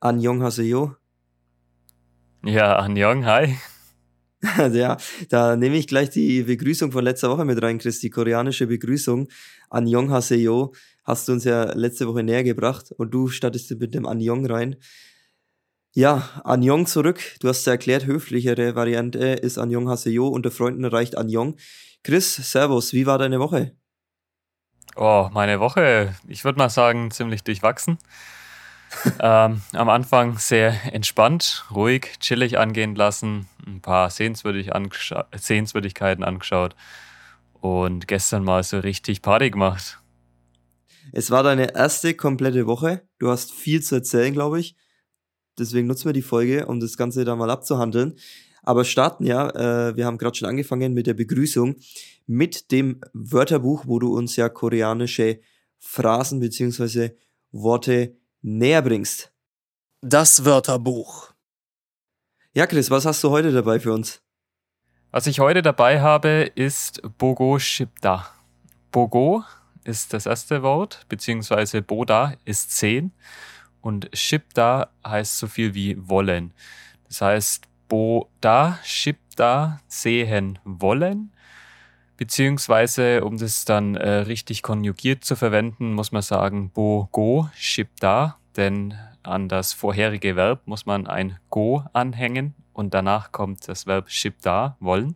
Anjong Haseyo. Ja, Anjong, hi. ja, da nehme ich gleich die Begrüßung von letzter Woche mit rein, Chris, die koreanische Begrüßung. Anjong Haseyo hast du uns ja letzte Woche näher gebracht und du startest mit dem Anjong rein. Ja, Anjong zurück. Du hast ja erklärt, höflichere Variante ist Anjong Haseyo. Unter Freunden reicht Anjong. Chris, Servus, wie war deine Woche? Oh, meine Woche, ich würde mal sagen, ziemlich durchwachsen. Ähm, am Anfang sehr entspannt, ruhig, chillig angehen lassen, ein paar Sehenswürdig angescha Sehenswürdigkeiten angeschaut und gestern mal so richtig Party gemacht. Es war deine erste komplette Woche. Du hast viel zu erzählen, glaube ich. Deswegen nutzen wir die Folge, um das Ganze da mal abzuhandeln. Aber starten ja, äh, wir haben gerade schon angefangen mit der Begrüßung, mit dem Wörterbuch, wo du uns ja koreanische Phrasen bzw. Worte näher bringst. Das Wörterbuch. Ja, Chris, was hast du heute dabei für uns? Was ich heute dabei habe, ist Bogo Shipda. Bogo ist das erste Wort, beziehungsweise Boda ist 10 und Shipda heißt so viel wie wollen. Das heißt, Boda, Shipda, sehen wollen. Beziehungsweise, um das dann äh, richtig konjugiert zu verwenden, muss man sagen Bo, Go, Shipda, denn an das vorherige Verb muss man ein Go anhängen und danach kommt das Verb Shipda, wollen.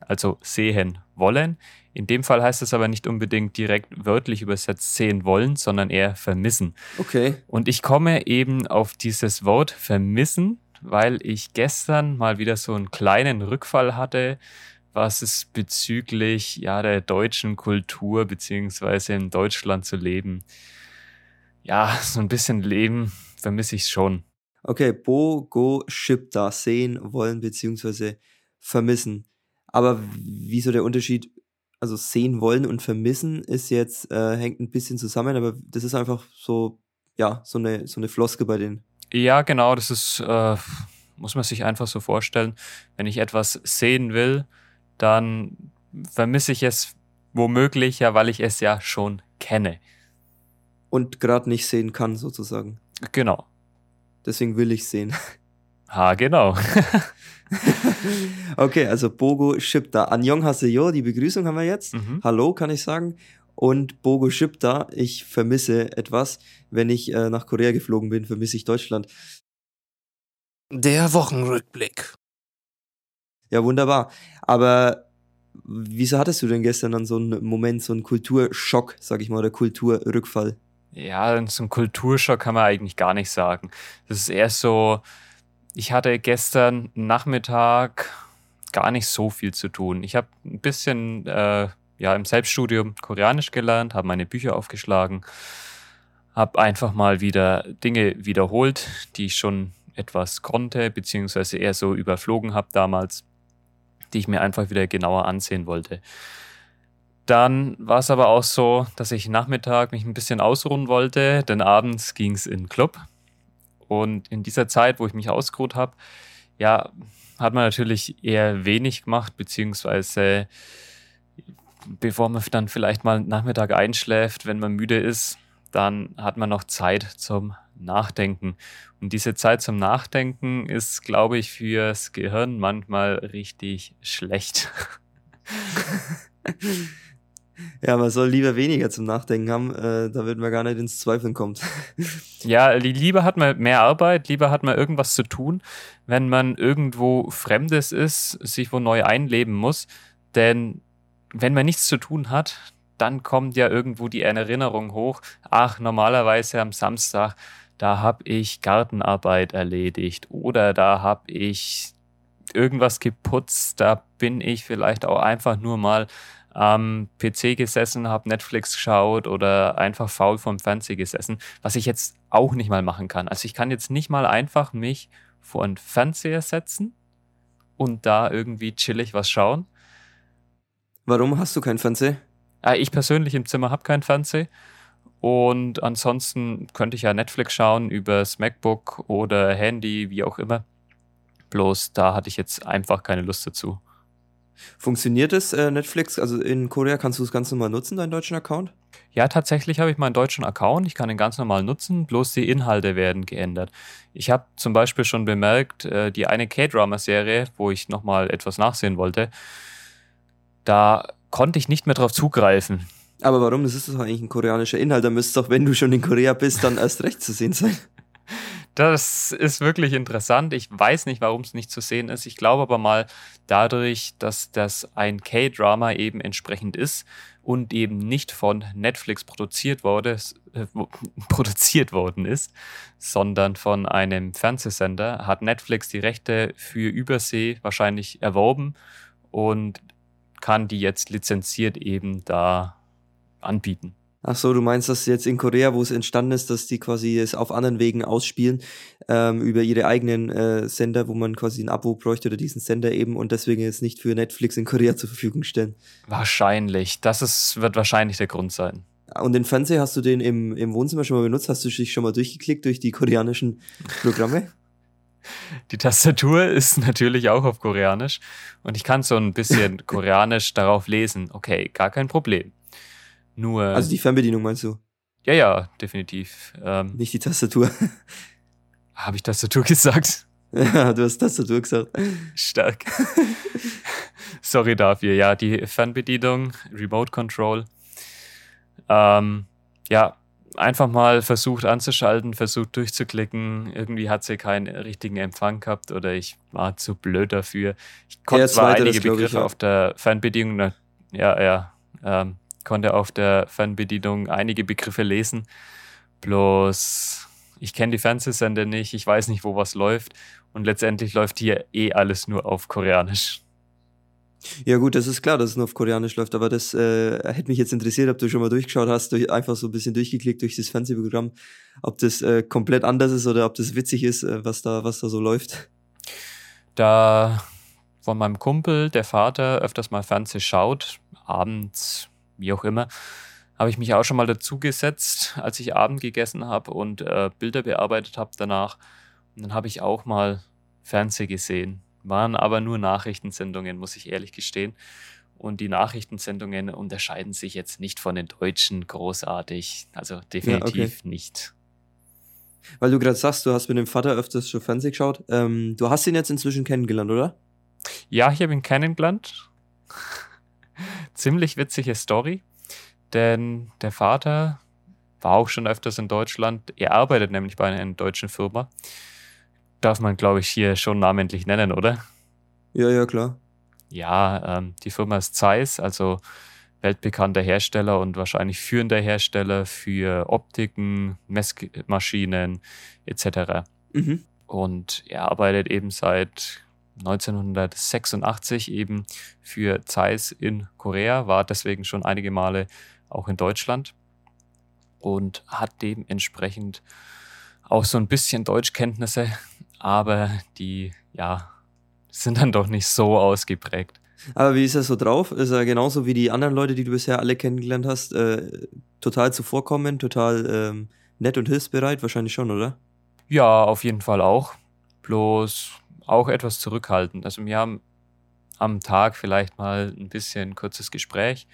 Also sehen wollen. In dem Fall heißt es aber nicht unbedingt direkt wörtlich übersetzt sehen wollen, sondern eher vermissen. Okay. Und ich komme eben auf dieses Wort vermissen, weil ich gestern mal wieder so einen kleinen Rückfall hatte, was es bezüglich ja der deutschen Kultur beziehungsweise in Deutschland zu leben. Ja, so ein bisschen Leben vermisse ich schon. Okay, Bo, Go, Ship da sehen wollen beziehungsweise vermissen. Aber wieso der Unterschied also sehen wollen und vermissen ist jetzt, äh, hängt ein bisschen zusammen, aber das ist einfach so, ja, so eine, so eine Floske bei denen. Ja, genau, das ist, äh, muss man sich einfach so vorstellen. Wenn ich etwas sehen will, dann vermisse ich es womöglich ja, weil ich es ja schon kenne. Und gerade nicht sehen kann, sozusagen. Genau. Deswegen will ich sehen. Ha, genau. okay, also Bogo Shipta. Anjong Haseyo, die Begrüßung haben wir jetzt. Mhm. Hallo, kann ich sagen. Und Bogo Shipta, ich vermisse etwas. Wenn ich äh, nach Korea geflogen bin, vermisse ich Deutschland. Der Wochenrückblick. Ja, wunderbar. Aber wieso hattest du denn gestern dann so einen Moment, so einen Kulturschock, sag ich mal, oder Kulturrückfall? Ja, so einen Kulturschock kann man eigentlich gar nicht sagen. Das ist eher so, ich hatte gestern Nachmittag gar nicht so viel zu tun. Ich habe ein bisschen äh, ja, im Selbststudium Koreanisch gelernt, habe meine Bücher aufgeschlagen, habe einfach mal wieder Dinge wiederholt, die ich schon etwas konnte, beziehungsweise eher so überflogen habe damals, die ich mir einfach wieder genauer ansehen wollte. Dann war es aber auch so, dass ich Nachmittag mich ein bisschen ausruhen wollte, denn abends ging es in den Club. Und in dieser Zeit, wo ich mich ausgeruht habe, ja, hat man natürlich eher wenig gemacht, beziehungsweise bevor man dann vielleicht mal Nachmittag einschläft, wenn man müde ist, dann hat man noch Zeit zum Nachdenken. Und diese Zeit zum Nachdenken ist, glaube ich, fürs Gehirn manchmal richtig schlecht. Ja, man soll lieber weniger zum Nachdenken haben, äh, damit man gar nicht ins Zweifeln kommt. ja, lieber hat man mehr Arbeit, lieber hat man irgendwas zu tun, wenn man irgendwo Fremdes ist, sich wo neu einleben muss. Denn wenn man nichts zu tun hat, dann kommt ja irgendwo die Erinnerung hoch, ach, normalerweise am Samstag, da habe ich Gartenarbeit erledigt oder da habe ich irgendwas geputzt, da bin ich vielleicht auch einfach nur mal am PC gesessen, habe Netflix geschaut oder einfach faul vom Fernseher gesessen, was ich jetzt auch nicht mal machen kann. Also ich kann jetzt nicht mal einfach mich vor einen Fernseher setzen und da irgendwie chillig was schauen. Warum hast du keinen Fernseher? Ah, ich persönlich im Zimmer habe keinen Fernseher. Und ansonsten könnte ich ja Netflix schauen über das MacBook oder Handy, wie auch immer. Bloß da hatte ich jetzt einfach keine Lust dazu. Funktioniert es äh, Netflix? Also in Korea kannst du es ganz normal nutzen, deinen deutschen Account? Ja, tatsächlich habe ich meinen deutschen Account. Ich kann ihn ganz normal nutzen, bloß die Inhalte werden geändert. Ich habe zum Beispiel schon bemerkt, äh, die eine K-Drama-Serie, wo ich nochmal etwas nachsehen wollte, da konnte ich nicht mehr drauf zugreifen. Aber warum? Das ist doch eigentlich ein koreanischer Inhalt. Da müsste doch, wenn du schon in Korea bist, dann erst recht zu sehen sein. Das ist wirklich interessant. Ich weiß nicht, warum es nicht zu sehen ist. Ich glaube aber mal dadurch, dass das ein K-Drama eben entsprechend ist und eben nicht von Netflix produziert, wurde, äh, produziert worden ist, sondern von einem Fernsehsender, hat Netflix die Rechte für Übersee wahrscheinlich erworben und kann die jetzt lizenziert eben da anbieten. Ach so, du meinst, dass jetzt in Korea, wo es entstanden ist, dass die quasi es auf anderen Wegen ausspielen, ähm, über ihre eigenen äh, Sender, wo man quasi ein Abo bräuchte oder diesen Sender eben und deswegen jetzt nicht für Netflix in Korea zur Verfügung stellen. Wahrscheinlich. Das ist, wird wahrscheinlich der Grund sein. Und den Fernseher hast du den im, im Wohnzimmer schon mal benutzt? Hast du dich schon mal durchgeklickt durch die koreanischen Programme? Die Tastatur ist natürlich auch auf Koreanisch und ich kann so ein bisschen Koreanisch darauf lesen. Okay, gar kein Problem. Nur. Also die Fernbedienung meinst du? Ja, ja, definitiv. Ähm, Nicht die Tastatur. Habe ich Tastatur gesagt? Ja, du hast Tastatur gesagt. Stark. Sorry dafür. Ja, die Fernbedienung, Remote Control. Ähm, ja, einfach mal versucht anzuschalten, versucht durchzuklicken. Irgendwie hat sie keinen richtigen Empfang gehabt oder ich war zu blöd dafür. Ich konnte ja, zwar einige Begriffe ich, ja. auf der Fernbedienung, ja, ja, ähm, konnte auf der Fernbedienung einige Begriffe lesen. Bloß ich kenne die Fernsehsender nicht, ich weiß nicht, wo was läuft. Und letztendlich läuft hier eh alles nur auf Koreanisch. Ja gut, das ist klar, dass es nur auf Koreanisch läuft, aber das äh, hätte mich jetzt interessiert, ob du schon mal durchgeschaut hast, durch, einfach so ein bisschen durchgeklickt durch das Fernsehprogramm, ob das äh, komplett anders ist oder ob das witzig ist, äh, was, da, was da so läuft. Da von meinem Kumpel, der Vater, öfters mal Fernseh schaut, abends, wie auch immer, habe ich mich auch schon mal dazu gesetzt, als ich Abend gegessen habe und äh, Bilder bearbeitet habe danach. Und dann habe ich auch mal Fernseh gesehen. Waren aber nur Nachrichtensendungen, muss ich ehrlich gestehen. Und die Nachrichtensendungen unterscheiden sich jetzt nicht von den deutschen großartig. Also definitiv ja, okay. nicht. Weil du gerade sagst, du hast mit dem Vater öfters schon Fernseh geschaut. Ähm, du hast ihn jetzt inzwischen kennengelernt, oder? Ja, ich habe ihn kennengelernt. Ziemlich witzige Story. Denn der Vater war auch schon öfters in Deutschland. Er arbeitet nämlich bei einer deutschen Firma. Darf man, glaube ich, hier schon namentlich nennen, oder? Ja, ja, klar. Ja, ähm, die Firma ist Zeiss, also weltbekannter Hersteller und wahrscheinlich führender Hersteller für Optiken, Messmaschinen etc. Mhm. Und er arbeitet eben seit 1986 eben für Zeiss in Korea, war deswegen schon einige Male auch in Deutschland und hat dementsprechend auch so ein bisschen Deutschkenntnisse, aber die, ja, sind dann doch nicht so ausgeprägt. Aber wie ist er so drauf? Ist er genauso wie die anderen Leute, die du bisher alle kennengelernt hast, äh, total zuvorkommen, total ähm, nett und hilfsbereit? Wahrscheinlich schon, oder? Ja, auf jeden Fall auch. Bloß auch etwas zurückhaltend. Also wir haben am Tag vielleicht mal ein bisschen kurzes Gespräch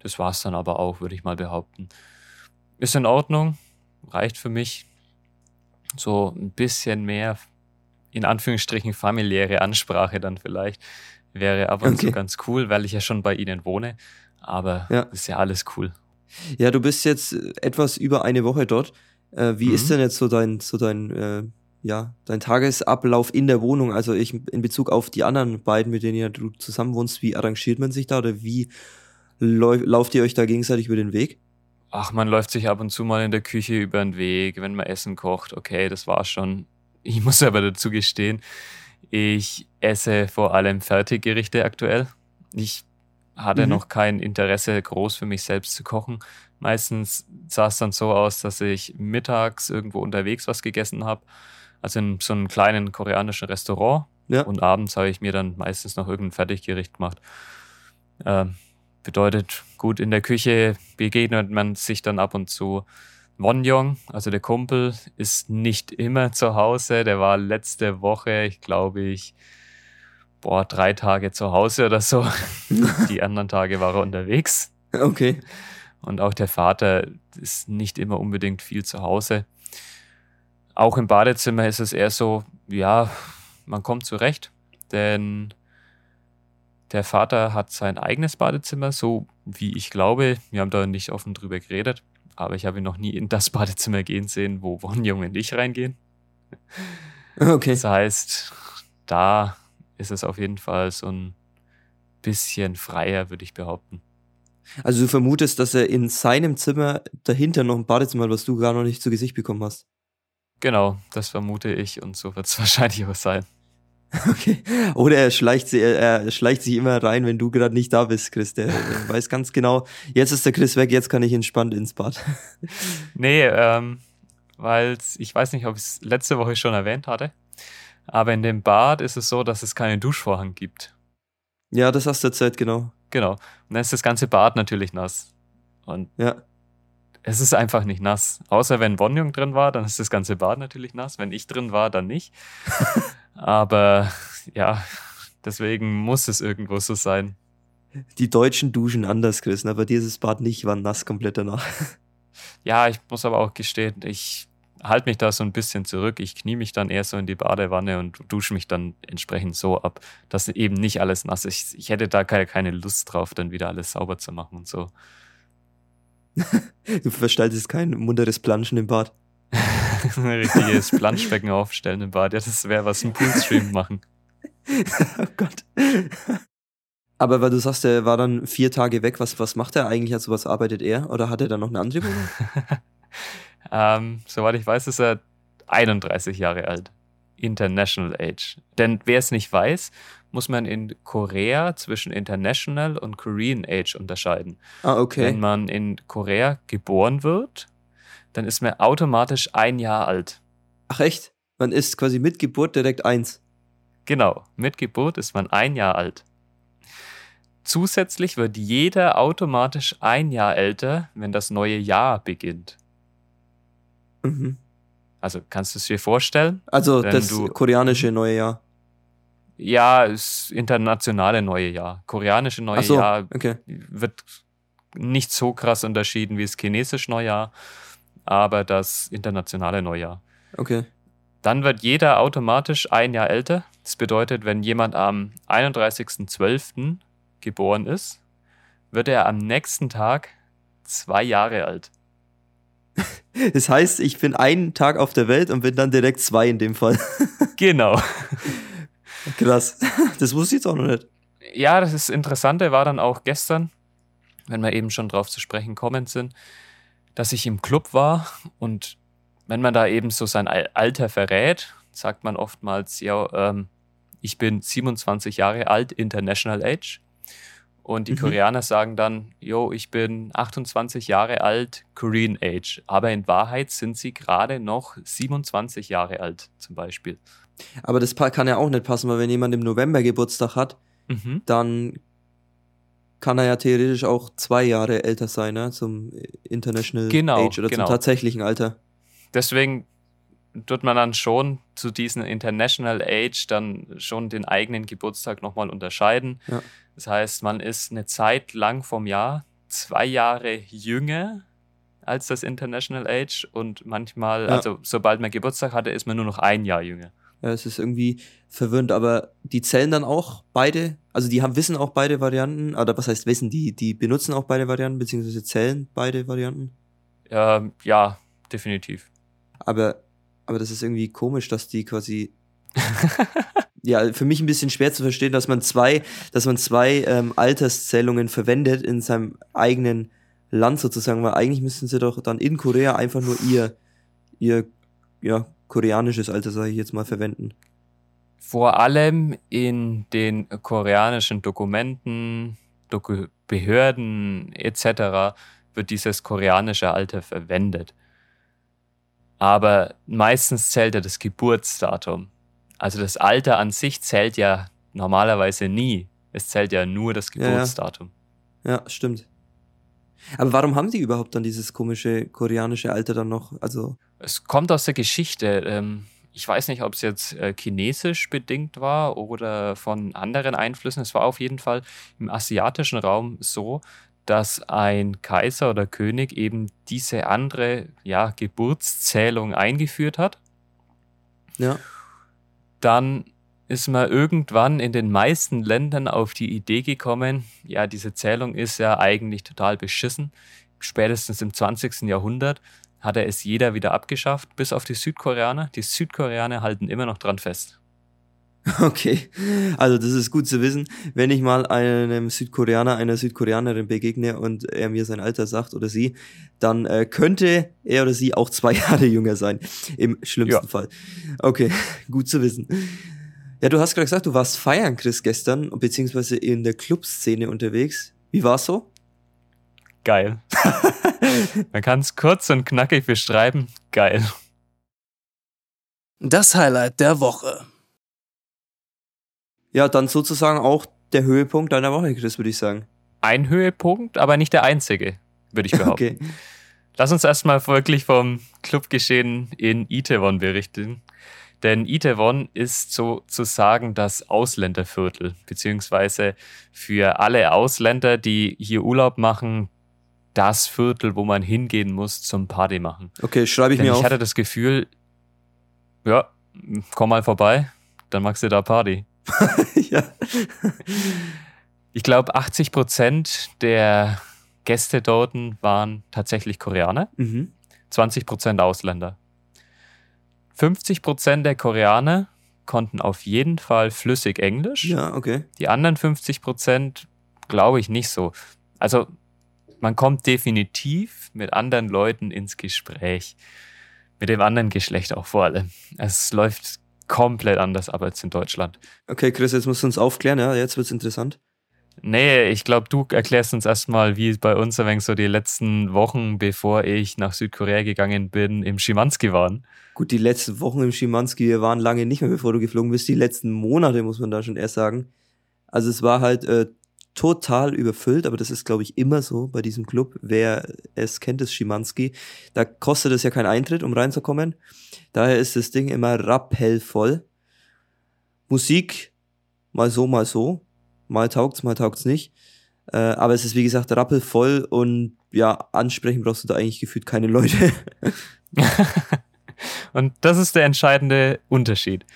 das war es dann aber auch, würde ich mal behaupten. Ist in Ordnung, reicht für mich. So ein bisschen mehr, in Anführungsstrichen, familiäre Ansprache dann vielleicht. Wäre aber okay. so ganz cool, weil ich ja schon bei Ihnen wohne. Aber ja. ist ja alles cool. Ja, du bist jetzt etwas über eine Woche dort. Äh, wie mhm. ist denn jetzt so dein, so dein, äh, ja, dein Tagesablauf in der Wohnung? Also ich in Bezug auf die anderen beiden, mit denen du zusammen wohnst, wie arrangiert man sich da oder wie lauft ihr euch da gegenseitig über den Weg? Ach, man läuft sich ab und zu mal in der Küche über den Weg, wenn man Essen kocht. Okay, das war's schon. Ich muss aber dazu gestehen, ich esse vor allem Fertiggerichte aktuell. Ich hatte mhm. noch kein Interesse, groß für mich selbst zu kochen. Meistens sah es dann so aus, dass ich mittags irgendwo unterwegs was gegessen habe. Also in so einem kleinen koreanischen Restaurant. Ja. Und abends habe ich mir dann meistens noch irgendein Fertiggericht gemacht. Ähm, Bedeutet, gut, in der Küche begegnet man sich dann ab und zu. Wonjong, also der Kumpel, ist nicht immer zu Hause. Der war letzte Woche, ich glaube ich, boah, drei Tage zu Hause oder so. Die anderen Tage war er unterwegs. Okay. Und auch der Vater ist nicht immer unbedingt viel zu Hause. Auch im Badezimmer ist es eher so, ja, man kommt zurecht, denn der Vater hat sein eigenes Badezimmer, so wie ich glaube. Wir haben da nicht offen drüber geredet, aber ich habe ihn noch nie in das Badezimmer gehen sehen, wo Wonjung und ich reingehen. Okay. Das heißt, da ist es auf jeden Fall so ein bisschen freier, würde ich behaupten. Also du vermutest, dass er in seinem Zimmer dahinter noch ein Badezimmer hat, was du gar noch nicht zu Gesicht bekommen hast. Genau, das vermute ich und so wird es wahrscheinlich auch sein. Okay. Oder er schleicht, sie, er, er schleicht sich immer rein, wenn du gerade nicht da bist, Chris. Der, der weiß ganz genau, jetzt ist der Chris weg, jetzt kann ich entspannt ins Bad. Nee, ähm, weil ich weiß nicht, ob ich es letzte Woche schon erwähnt hatte, aber in dem Bad ist es so, dass es keinen Duschvorhang gibt. Ja, das hast du erzählt, genau. Genau. Und dann ist das ganze Bad natürlich nass. Und Ja. es ist einfach nicht nass. Außer wenn Bonjung drin war, dann ist das ganze Bad natürlich nass. Wenn ich drin war, dann nicht. Aber ja, deswegen muss es irgendwo so sein. Die Deutschen duschen anders, Chris. Aber ist das Bad nicht, war nass komplett danach. Ja, ich muss aber auch gestehen, ich halte mich da so ein bisschen zurück. Ich knie mich dann eher so in die Badewanne und dusche mich dann entsprechend so ab, dass eben nicht alles nass ist. Ich, hätte da keine, keine Lust drauf, dann wieder alles sauber zu machen und so. Du verstaltest kein munteres Planschen im Bad. Ein richtiges Planschbecken aufstellen im Bad. Ja, das wäre was ein Poolstream machen. oh Gott. Aber weil du sagst, er war dann vier Tage weg, was, was macht er eigentlich? Also was arbeitet er? Oder hat er dann noch eine andere Wohnung? ähm, soweit ich weiß, ist er 31 Jahre alt. International Age. Denn wer es nicht weiß, muss man in Korea zwischen International und Korean Age unterscheiden. Ah, okay. Wenn man in Korea geboren wird, dann ist man automatisch ein Jahr alt. Ach echt? Man ist quasi mit Geburt direkt eins. Genau, mit Geburt ist man ein Jahr alt. Zusätzlich wird jeder automatisch ein Jahr älter, wenn das neue Jahr beginnt. Mhm. Also kannst du es dir vorstellen? Also das du- koreanische neue Jahr. Ja, das internationale neue Jahr. Koreanische neue so, Jahr okay. wird nicht so krass unterschieden wie das chinesische Neujahr, aber das internationale Neujahr. Okay. Dann wird jeder automatisch ein Jahr älter. Das bedeutet, wenn jemand am 31.12. geboren ist, wird er am nächsten Tag zwei Jahre alt. Das heißt, ich bin einen Tag auf der Welt und bin dann direkt zwei in dem Fall. Genau. Krass. Das wusste ich jetzt auch noch nicht. Ja, das ist Interessante war dann auch gestern, wenn wir eben schon drauf zu sprechen kommen sind, dass ich im Club war und wenn man da eben so sein Al- Alter verrät, sagt man oftmals, ja, ähm, ich bin 27 Jahre alt, International Age. Und die Mhm. Koreaner sagen dann, jo, ich bin 28 Jahre alt, Korean Age. Aber in Wahrheit sind sie gerade noch 27 Jahre alt, zum Beispiel. Aber das kann ja auch nicht passen, weil wenn jemand im November Geburtstag hat, Mhm. dann kann er ja theoretisch auch zwei Jahre älter sein, ne? Zum International Genau, Age oder genau. zum tatsächlichen Alter. deswegen tut man dann schon zu diesem International Age dann schon den eigenen Geburtstag nochmal unterscheiden. Ja. Das heißt, man ist eine Zeit lang vom Jahr zwei Jahre jünger als das International Age und manchmal, Ja. also sobald man Geburtstag hatte, ist man nur noch ein Jahr jünger. Ja, es ist irgendwie verwirrend, aber die zählen dann auch beide, also die haben wissen auch beide Varianten, oder was heißt wissen, die, die benutzen auch beide Varianten, beziehungsweise zählen beide Varianten. Ähm, ja, definitiv. Aber, aber das ist irgendwie komisch, dass die quasi. ja, für mich ein bisschen schwer zu verstehen, dass man zwei, dass man zwei ähm, Alterszählungen verwendet in seinem eigenen Land sozusagen, weil eigentlich müssten sie doch dann in Korea einfach nur ihr, ihr, ja, koreanisches Alter, sage ich jetzt mal, verwenden. Vor allem in den koreanischen Dokumenten, Doku Behörden etc. wird dieses koreanische Alter verwendet. Aber meistens zählt ja das Geburtsdatum. Also das Alter an sich zählt ja normalerweise nie. Es zählt ja nur das Ja, ja. Geburtsdatum. Ja, stimmt. Aber warum haben die überhaupt dann dieses komische koreanische Alter dann noch? Also, Es kommt aus der Geschichte. Ähm, ich weiß nicht, ob es jetzt äh, chinesisch bedingt war oder von anderen Einflüssen. Es war auf jeden Fall im asiatischen Raum so, dass ein Kaiser oder König eben diese andere ja, Geburtszählung eingeführt hat. Ja. Dann ist man irgendwann in den meisten Ländern auf die Idee gekommen, ja, diese Zählung ist ja eigentlich total beschissen. Spätestens im 20. Jahrhundert hatte es jeder wieder abgeschafft, bis auf die Südkoreaner. Die Südkoreaner halten immer noch dran fest. Okay, also das ist gut zu wissen. Wenn ich mal einem Südkoreaner, einer Südkoreanerin begegne und er mir sein Alter sagt oder sie, dann äh, könnte er oder sie auch zwei Jahre jünger sein. Im schlimmsten Ja. Fall. Okay, gut zu wissen. Ja, du hast gerade gesagt, du warst feiern, Chris, gestern, beziehungsweise in der Clubszene unterwegs. Wie war's so? Geil. Man kann es kurz und knackig beschreiben. Geil. Das Highlight der Woche. Ja, dann sozusagen auch der Höhepunkt deiner Woche, Chris, würde ich sagen. Ein Höhepunkt, aber nicht der einzige, würde ich behaupten. Okay. Lass uns erstmal wirklich vom Clubgeschehen in Itaewon berichten. Denn Itaewon ist sozusagen das Ausländerviertel, beziehungsweise für alle Ausländer, die hier Urlaub machen, das Viertel, wo man hingehen muss zum Party machen. Okay, schreibe ich Denn mir ich auf. hatte das Gefühl, ja, komm mal vorbei, dann machst du da Party. ja. Ich glaube, 80 Prozent der Gäste dort waren tatsächlich Koreaner. Mhm. 20 Prozent Ausländer. 50 Prozent der Koreaner konnten auf jeden Fall flüssig Englisch. Ja, okay. Die anderen 50 Prozent glaube ich nicht so. Also man kommt definitiv mit anderen Leuten ins Gespräch. Mit dem anderen Geschlecht auch vor allem. Es läuft komplett anders ab als in Deutschland. Okay, Chris, jetzt musst du uns aufklären, ja, jetzt wird's interessant. Nee, ich glaube, du erklärst uns erstmal, wie bei uns ein wenig so die letzten Wochen, bevor ich nach Südkorea gegangen bin, im Schimanski waren. Gut, die letzten Wochen im Schimanski, wir waren lange nicht mehr, bevor du geflogen bist. Die letzten Monate, muss man da schon erst sagen. Also es war halt äh, total überfüllt, aber das ist, glaube ich, immer so bei diesem Club. Wer es kennt, ist Schimanski. Da kostet es ja keinen Eintritt, um reinzukommen. Daher ist das Ding immer rappellvoll. Musik, mal so, mal so. Mal taugt's, mal taugt's nicht. Äh, aber es ist, wie gesagt, rappelvoll und ja, ansprechen brauchst du da eigentlich gefühlt keine Leute. Und das ist der entscheidende Unterschied.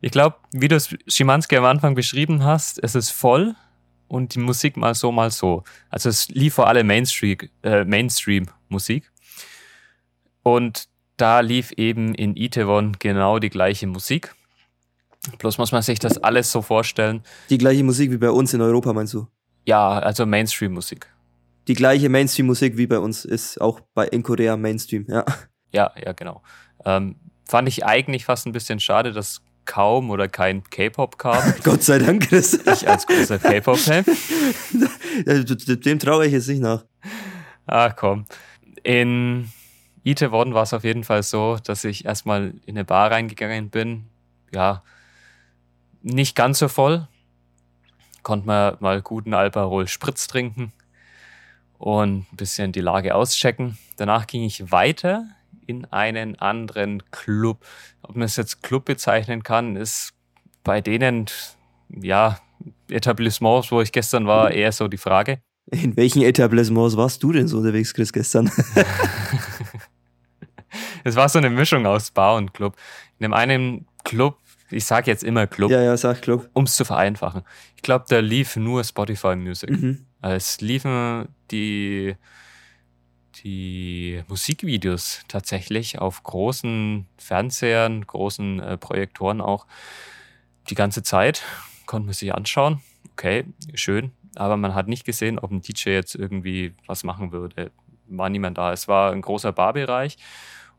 Ich glaube, wie du es Schimanski am Anfang beschrieben hast, es ist voll und die Musik mal so, mal so. Also es lief vor allem Mainstream, äh, Mainstream-Musik. Und da lief eben in Itaewon genau die gleiche Musik. Bloß muss man sich das alles so vorstellen. Die gleiche Musik wie bei uns in Europa, meinst du? Ja, also Mainstream-Musik. Die gleiche Mainstream-Musik wie bei uns ist auch bei in Korea Mainstream, ja. Ja, ja, genau. Ähm, fand ich eigentlich fast ein bisschen schade, dass kaum oder kein K-Pop kam. Gott sei Dank, Chris. Ich als großer K-Pop-Fan. Dem traue ich jetzt nicht nach. Ah, komm. In Itaewon war es auf jeden Fall so, dass ich erstmal in eine Bar reingegangen bin. Ja, nicht ganz so voll. Konnte man mal guten Alparol Spritz trinken und ein bisschen die Lage auschecken. Danach ging ich weiter in einen anderen Club. Ob man es jetzt Club bezeichnen kann, ist bei denen, ja, Etablissements, wo ich gestern war, eher so die Frage. In welchen Etablissements warst du denn so unterwegs, Chris, gestern? Es war so eine Mischung aus Bar und Club. In dem einen Club, ich sage jetzt immer Club, ja, ja, sag Club. um es zu vereinfachen. Ich glaube, da lief nur Spotify Music. Mhm. Es liefen die, die Musikvideos tatsächlich auf großen Fernsehern, großen äh, Projektoren auch die ganze Zeit. Konnte man sich anschauen. Okay, schön. Aber man hat nicht gesehen, ob ein DJ jetzt irgendwie was machen würde. War niemand da. Es war ein großer Barbereich.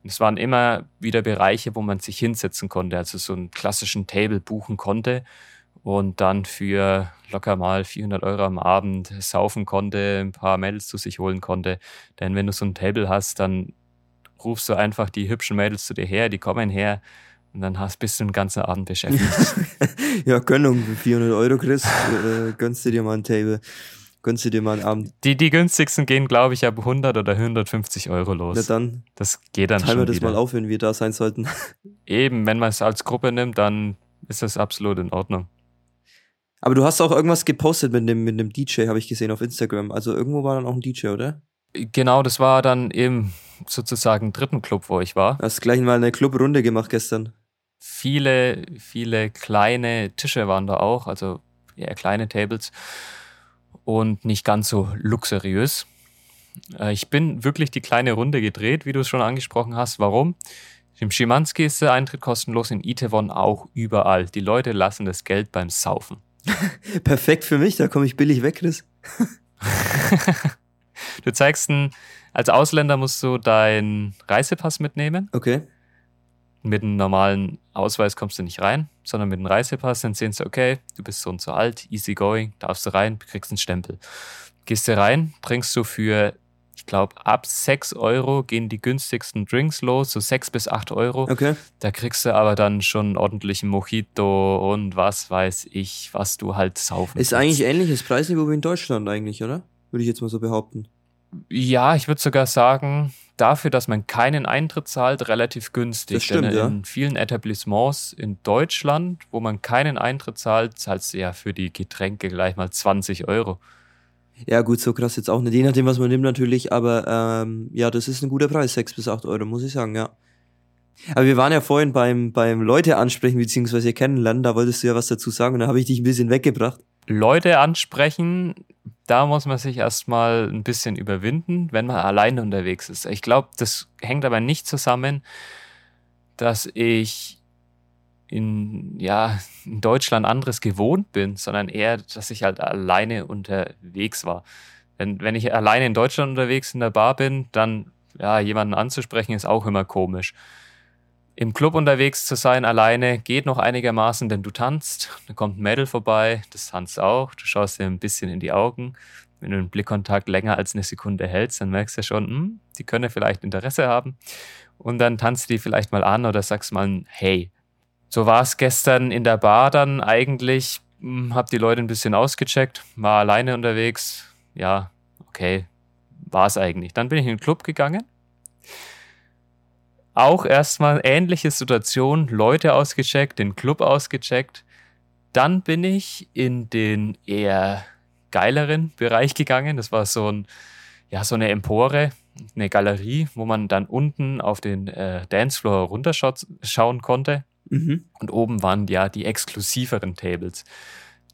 Und es waren immer wieder Bereiche, wo man sich hinsetzen konnte, also so einen klassischen Table buchen konnte und dann für locker mal 400 Euro am Abend saufen konnte, ein paar Mädels zu sich holen konnte. Denn wenn du so ein Table hast, dann rufst du einfach die hübschen Mädels zu dir her, die kommen her und dann hast, bist du den ganzen Abend beschäftigt. ja, Gönnung für 400 Euro, Chris. Äh, gönnst du dir mal ein Table. gönnst du dir mal einen Abend. Die, die günstigsten gehen, glaube ich, ab 100 oder 150 Euro los. Na dann das geht dann teilen wir schon das wieder. mal auf, wenn wir da sein sollten. Eben, wenn man es als Gruppe nimmt, dann ist das absolut in Ordnung. Aber du hast auch irgendwas gepostet mit dem, mit dem DJ, habe ich gesehen auf Instagram. Also irgendwo war dann auch ein DJ, oder? Genau, das war dann im sozusagen dritten Club, wo ich war. Du hast gleich mal eine Clubrunde gemacht gestern. Viele, viele kleine Tische waren da auch, also eher kleine Tables und nicht ganz so luxuriös. Äh, Ich bin wirklich die kleine Runde gedreht, wie du es schon angesprochen hast. Warum? Im Schimanski ist der Eintritt kostenlos, in Itevon auch überall. Die Leute lassen das Geld beim Saufen. Perfekt für mich, da komme ich billig weg, Chris. Du zeigst ein, als Ausländer musst du deinen Reisepass mitnehmen. Okay. Mit einem normalen Ausweis kommst du nicht rein, sondern mit einem Reisepass, dann sehen sie, okay, du bist so und so alt, easy going, darfst du rein, kriegst einen Stempel. Gehst du rein, trinkst du für, ich glaube, ab 6 Euro gehen die günstigsten Drinks los, so 6 bis 8 Euro. Okay. Da kriegst du aber dann schon einen ordentlichen Mojito und was weiß ich, was du halt saufen Ist kannst. eigentlich ähnliches Preisniveau wie in Deutschland eigentlich, oder? Würde ich jetzt mal so behaupten. Ja, ich würde sogar sagen, dafür, dass man keinen Eintritt zahlt, relativ günstig. Das stimmt, Denn ja. in vielen Etablissements in Deutschland, wo man keinen Eintritt zahlt, zahlst du ja für die Getränke gleich mal 20 Euro. Ja, gut, so krass jetzt auch nicht. Je nachdem, was man nimmt natürlich, aber ähm, ja, das ist ein guter Preis, 6 bis 8 Euro, muss ich sagen, ja. Aber wir waren ja vorhin beim, beim Leute ansprechen bzw. kennenlernen, da wolltest du ja was dazu sagen und da habe ich dich ein bisschen weggebracht. Leute ansprechen, da muss man sich erstmal ein bisschen überwinden, wenn man alleine unterwegs ist. Ich glaube, das hängt aber nicht zusammen, dass ich in, ja, in Deutschland anderes gewohnt bin, sondern eher, dass ich halt alleine unterwegs war. Wenn, wenn ich alleine in Deutschland unterwegs in der Bar bin, dann ja, jemanden anzusprechen ist auch immer komisch. Im Club unterwegs zu sein alleine geht noch einigermaßen, denn du tanzt, da kommt ein Mädel vorbei, das tanzt auch, du schaust dir ein bisschen in die Augen. Wenn du den Blickkontakt länger als eine Sekunde hältst, dann merkst du schon, hm, die können vielleicht Interesse haben. Und dann tanzt die vielleicht mal an oder sagst mal ein Hey. So war es gestern in der Bar dann eigentlich. Hm, hab die Leute ein bisschen ausgecheckt, war alleine unterwegs. Ja, okay, war es eigentlich. Dann bin ich in den Club gegangen. Auch erstmal ähnliche Situation, Leute ausgecheckt, den Club ausgecheckt. Dann bin ich in den eher geileren Bereich gegangen. Das war so ein, ja, so eine Empore, eine Galerie, wo man dann unten auf den äh, Dancefloor runterschauen konnte. Mhm. Und oben waren ja die exklusiveren Tables.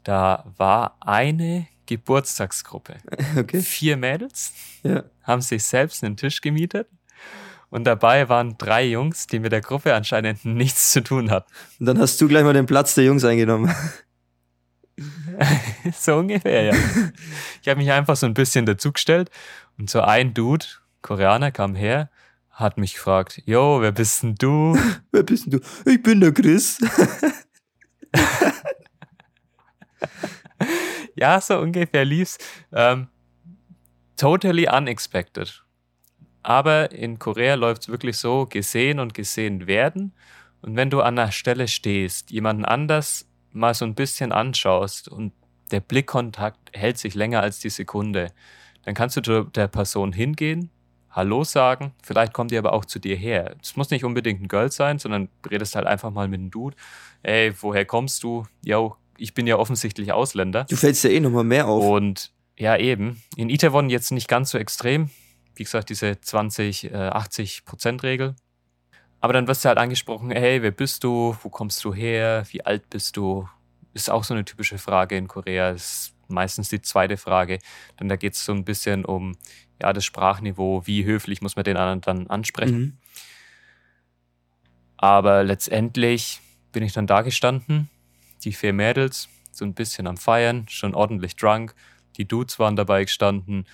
Da war eine Geburtstagsgruppe. Okay. Vier Mädels Ja. haben sich selbst einen Tisch gemietet. Und dabei waren drei Jungs, die mit der Gruppe anscheinend nichts zu tun hatten. Und dann hast du gleich mal den Platz der Jungs eingenommen. so ungefähr, ja. Ich habe mich einfach so ein bisschen dazugestellt und so ein Dude, Koreaner, kam her, hat mich gefragt, Jo, wer bist denn du? Wer bist denn du? Ich bin der Chris. ja, so ungefähr lief's. Ähm, totally unexpected. Aber in Korea läuft's wirklich so, gesehen und gesehen werden. Und wenn du an der Stelle stehst, jemanden anders mal so ein bisschen anschaust und der Blickkontakt hält sich länger als die Sekunde, dann kannst du zu der Person hingehen, Hallo sagen, vielleicht kommt die aber auch zu dir her. Es muss nicht unbedingt ein Girl sein, sondern redest halt einfach mal mit einem Dude. Ey, woher kommst du? Yo, ich bin ja offensichtlich Ausländer. Du fällst ja eh nochmal mehr auf. Und ja, eben. In Itaewon jetzt nicht ganz so extrem. Wie gesagt, diese 20, äh, 80 Prozent Regel. Aber dann wirst du halt angesprochen, hey, wer bist du? Wo kommst du her? Wie alt bist du? Ist auch so eine typische Frage in Korea. Ist meistens die zweite Frage. Denn da geht es so ein bisschen um ja, das Sprachniveau. Wie höflich muss man den anderen dann ansprechen? Mhm. Aber letztendlich bin ich dann da gestanden, die vier Mädels, so ein bisschen am Feiern, schon ordentlich drunk. Die Dudes waren dabei gestanden,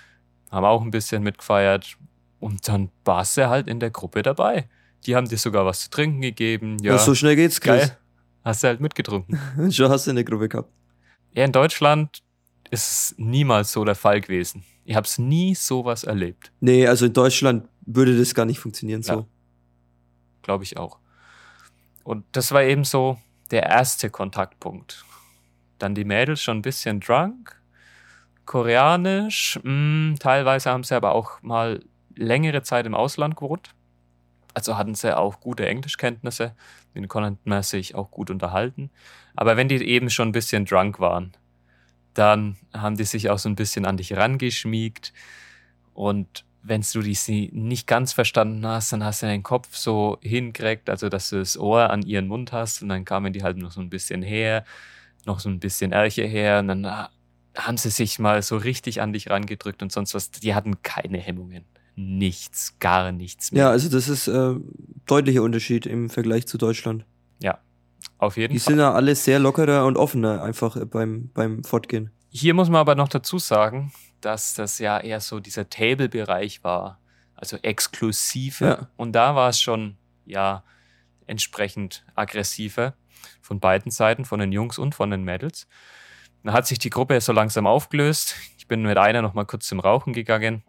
haben auch ein bisschen mitgefeiert. Und dann warst du halt in der Gruppe dabei. Die haben dir sogar was zu trinken gegeben. Ja, Ja, so schnell geht's, Chris. geil. Hast du halt mitgetrunken. Schon hast du eine Gruppe gehabt. Ja, in Deutschland ist es niemals so der Fall gewesen. Ich habe es nie sowas erlebt. Nee, also in Deutschland würde das gar nicht funktionieren so. Ja. Glaube ich auch. Und das war eben so der erste Kontaktpunkt. Dann die Mädels schon ein bisschen drunk, Koreanisch, mh, teilweise haben sie aber auch mal längere Zeit im Ausland gewohnt. Also hatten sie auch gute Englischkenntnisse, denen konnten man sich auch gut unterhalten. Aber wenn die eben schon ein bisschen drunk waren, dann haben die sich auch so ein bisschen an dich rangeschmiegt. Und wenn du die sie nicht ganz verstanden hast, dann hast du deinen Kopf so hingekriegt, also dass du das Ohr an ihren Mund hast und dann kamen die halt noch so ein bisschen her, noch so ein bisschen Ärche her und dann haben sie sich mal so richtig an dich rangedrückt und sonst was. Die hatten keine Hemmungen. Nichts, gar nichts mehr. Ja, also das ist äh, deutlicher Unterschied im Vergleich zu Deutschland. Auf jeden die Fall. Die sind ja alle sehr lockerer und offener einfach beim, beim Fortgehen. Hier muss man aber noch dazu sagen, dass das ja eher so dieser Table-Bereich war, also exklusive. Ja. Und da war es schon, ja, entsprechend aggressiver von beiden Seiten, von den Jungs und von den Mädels. Dann hat sich die Gruppe so langsam aufgelöst. Ich bin mit einer noch mal kurz zum Rauchen gegangen.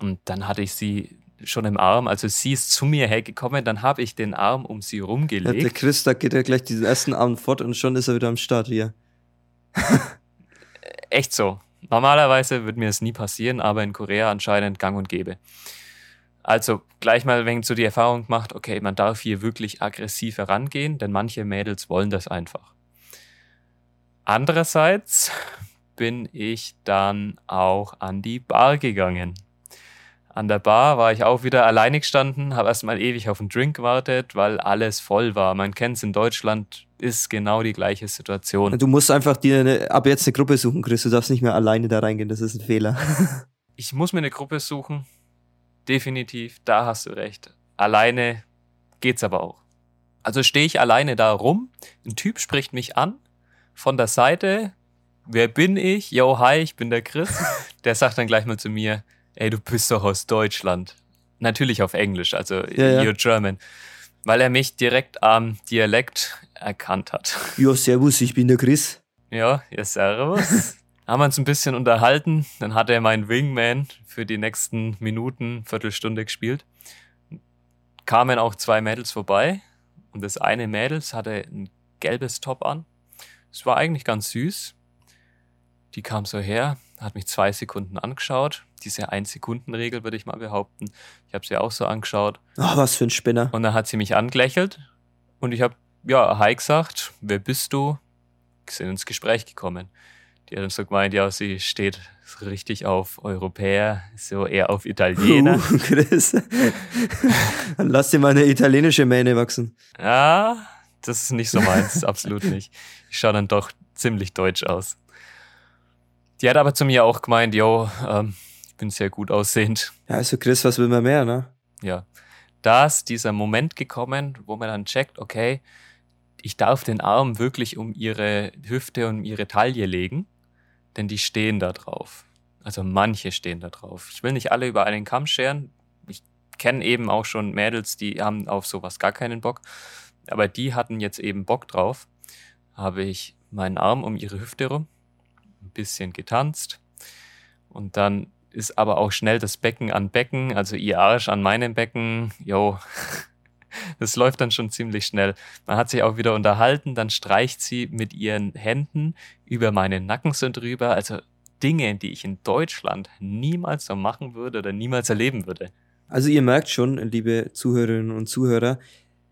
Und dann hatte ich sie schon im Arm. Also sie ist zu mir hergekommen, dann habe ich den Arm um sie rumgelegt. Ja, der Chris, da geht er gleich diesen ersten Arm fort und schon ist er wieder am Start hier. Echt so. Normalerweise würde mir es nie passieren, aber in Korea anscheinend gang und gäbe. Also gleich mal, wenn so die Erfahrung macht, okay, man darf hier wirklich aggressiv herangehen, denn manche Mädels wollen das einfach. Andererseits bin ich dann auch an die Bar gegangen. An der Bar war ich auch wieder alleine gestanden, habe erstmal ewig auf einen Drink gewartet, weil alles voll war. Man kennt es in Deutschland, ist genau die gleiche Situation. Du musst einfach dir eine, ab jetzt eine Gruppe suchen, Chris. Du darfst nicht mehr alleine da reingehen, das ist ein Fehler. ich muss mir eine Gruppe suchen. Definitiv, da hast du recht. Alleine geht's aber auch. Also stehe ich alleine da rum, ein Typ spricht mich an von der Seite. Wer bin ich? Yo, hi, ich bin der Chris. Der sagt dann gleich mal zu mir, ey, du bist doch aus Deutschland. Natürlich auf Englisch, also ja, you're German. Weil er mich direkt am Dialekt erkannt hat. Ja, servus, ich bin der Chris. Ja, ja, servus. Haben wir uns ein bisschen unterhalten. Dann hat er meinen Wingman für die nächsten Minuten, Viertelstunde gespielt. Kamen auch zwei Mädels vorbei. Und das eine Mädels hatte ein gelbes Top an. Es war eigentlich ganz süß. Die kam so her, hat mich zwei Sekunden angeschaut. Diese Ein-Sekunden-Regel würde ich mal behaupten. Ich habe sie auch so angeschaut. Ach, was für ein Spinner. Und dann hat sie mich angelächelt und ich habe, ja, Hi gesagt, wer bist du? Sind ins Gespräch gekommen. Die hat dann so gemeint, ja, sie steht richtig auf Europäer, so eher auf Italiener. Uh, Chris. dann lass dir mal eine italienische Mähne wachsen. Ja, das ist nicht so meins, absolut nicht. Ich schaue dann doch ziemlich deutsch aus. Die hat aber zu mir auch gemeint, yo, ähm, bin sehr gut aussehend. Ja, also Chris, was will man mehr, ne? Ja. Da ist dieser Moment gekommen, wo man dann checkt, okay, ich darf den Arm wirklich um ihre Hüfte und ihre Taille legen, denn die stehen da drauf. Also manche stehen da drauf. Ich will nicht alle über einen Kamm scheren. Ich kenne eben auch schon Mädels, die haben auf sowas gar keinen Bock. Aber die hatten jetzt eben Bock drauf. Habe ich meinen Arm um ihre Hüfte rum ein bisschen getanzt. Und dann ist aber auch schnell das Becken an Becken, also ihr Arsch an meinem Becken. Jo, das läuft dann schon ziemlich schnell. Man hat sich auch wieder unterhalten, dann streicht sie mit ihren Händen über meinen Nacken so drüber. Also Dinge, die ich in Deutschland niemals so machen würde oder niemals erleben würde. Also ihr merkt schon, liebe Zuhörerinnen und Zuhörer,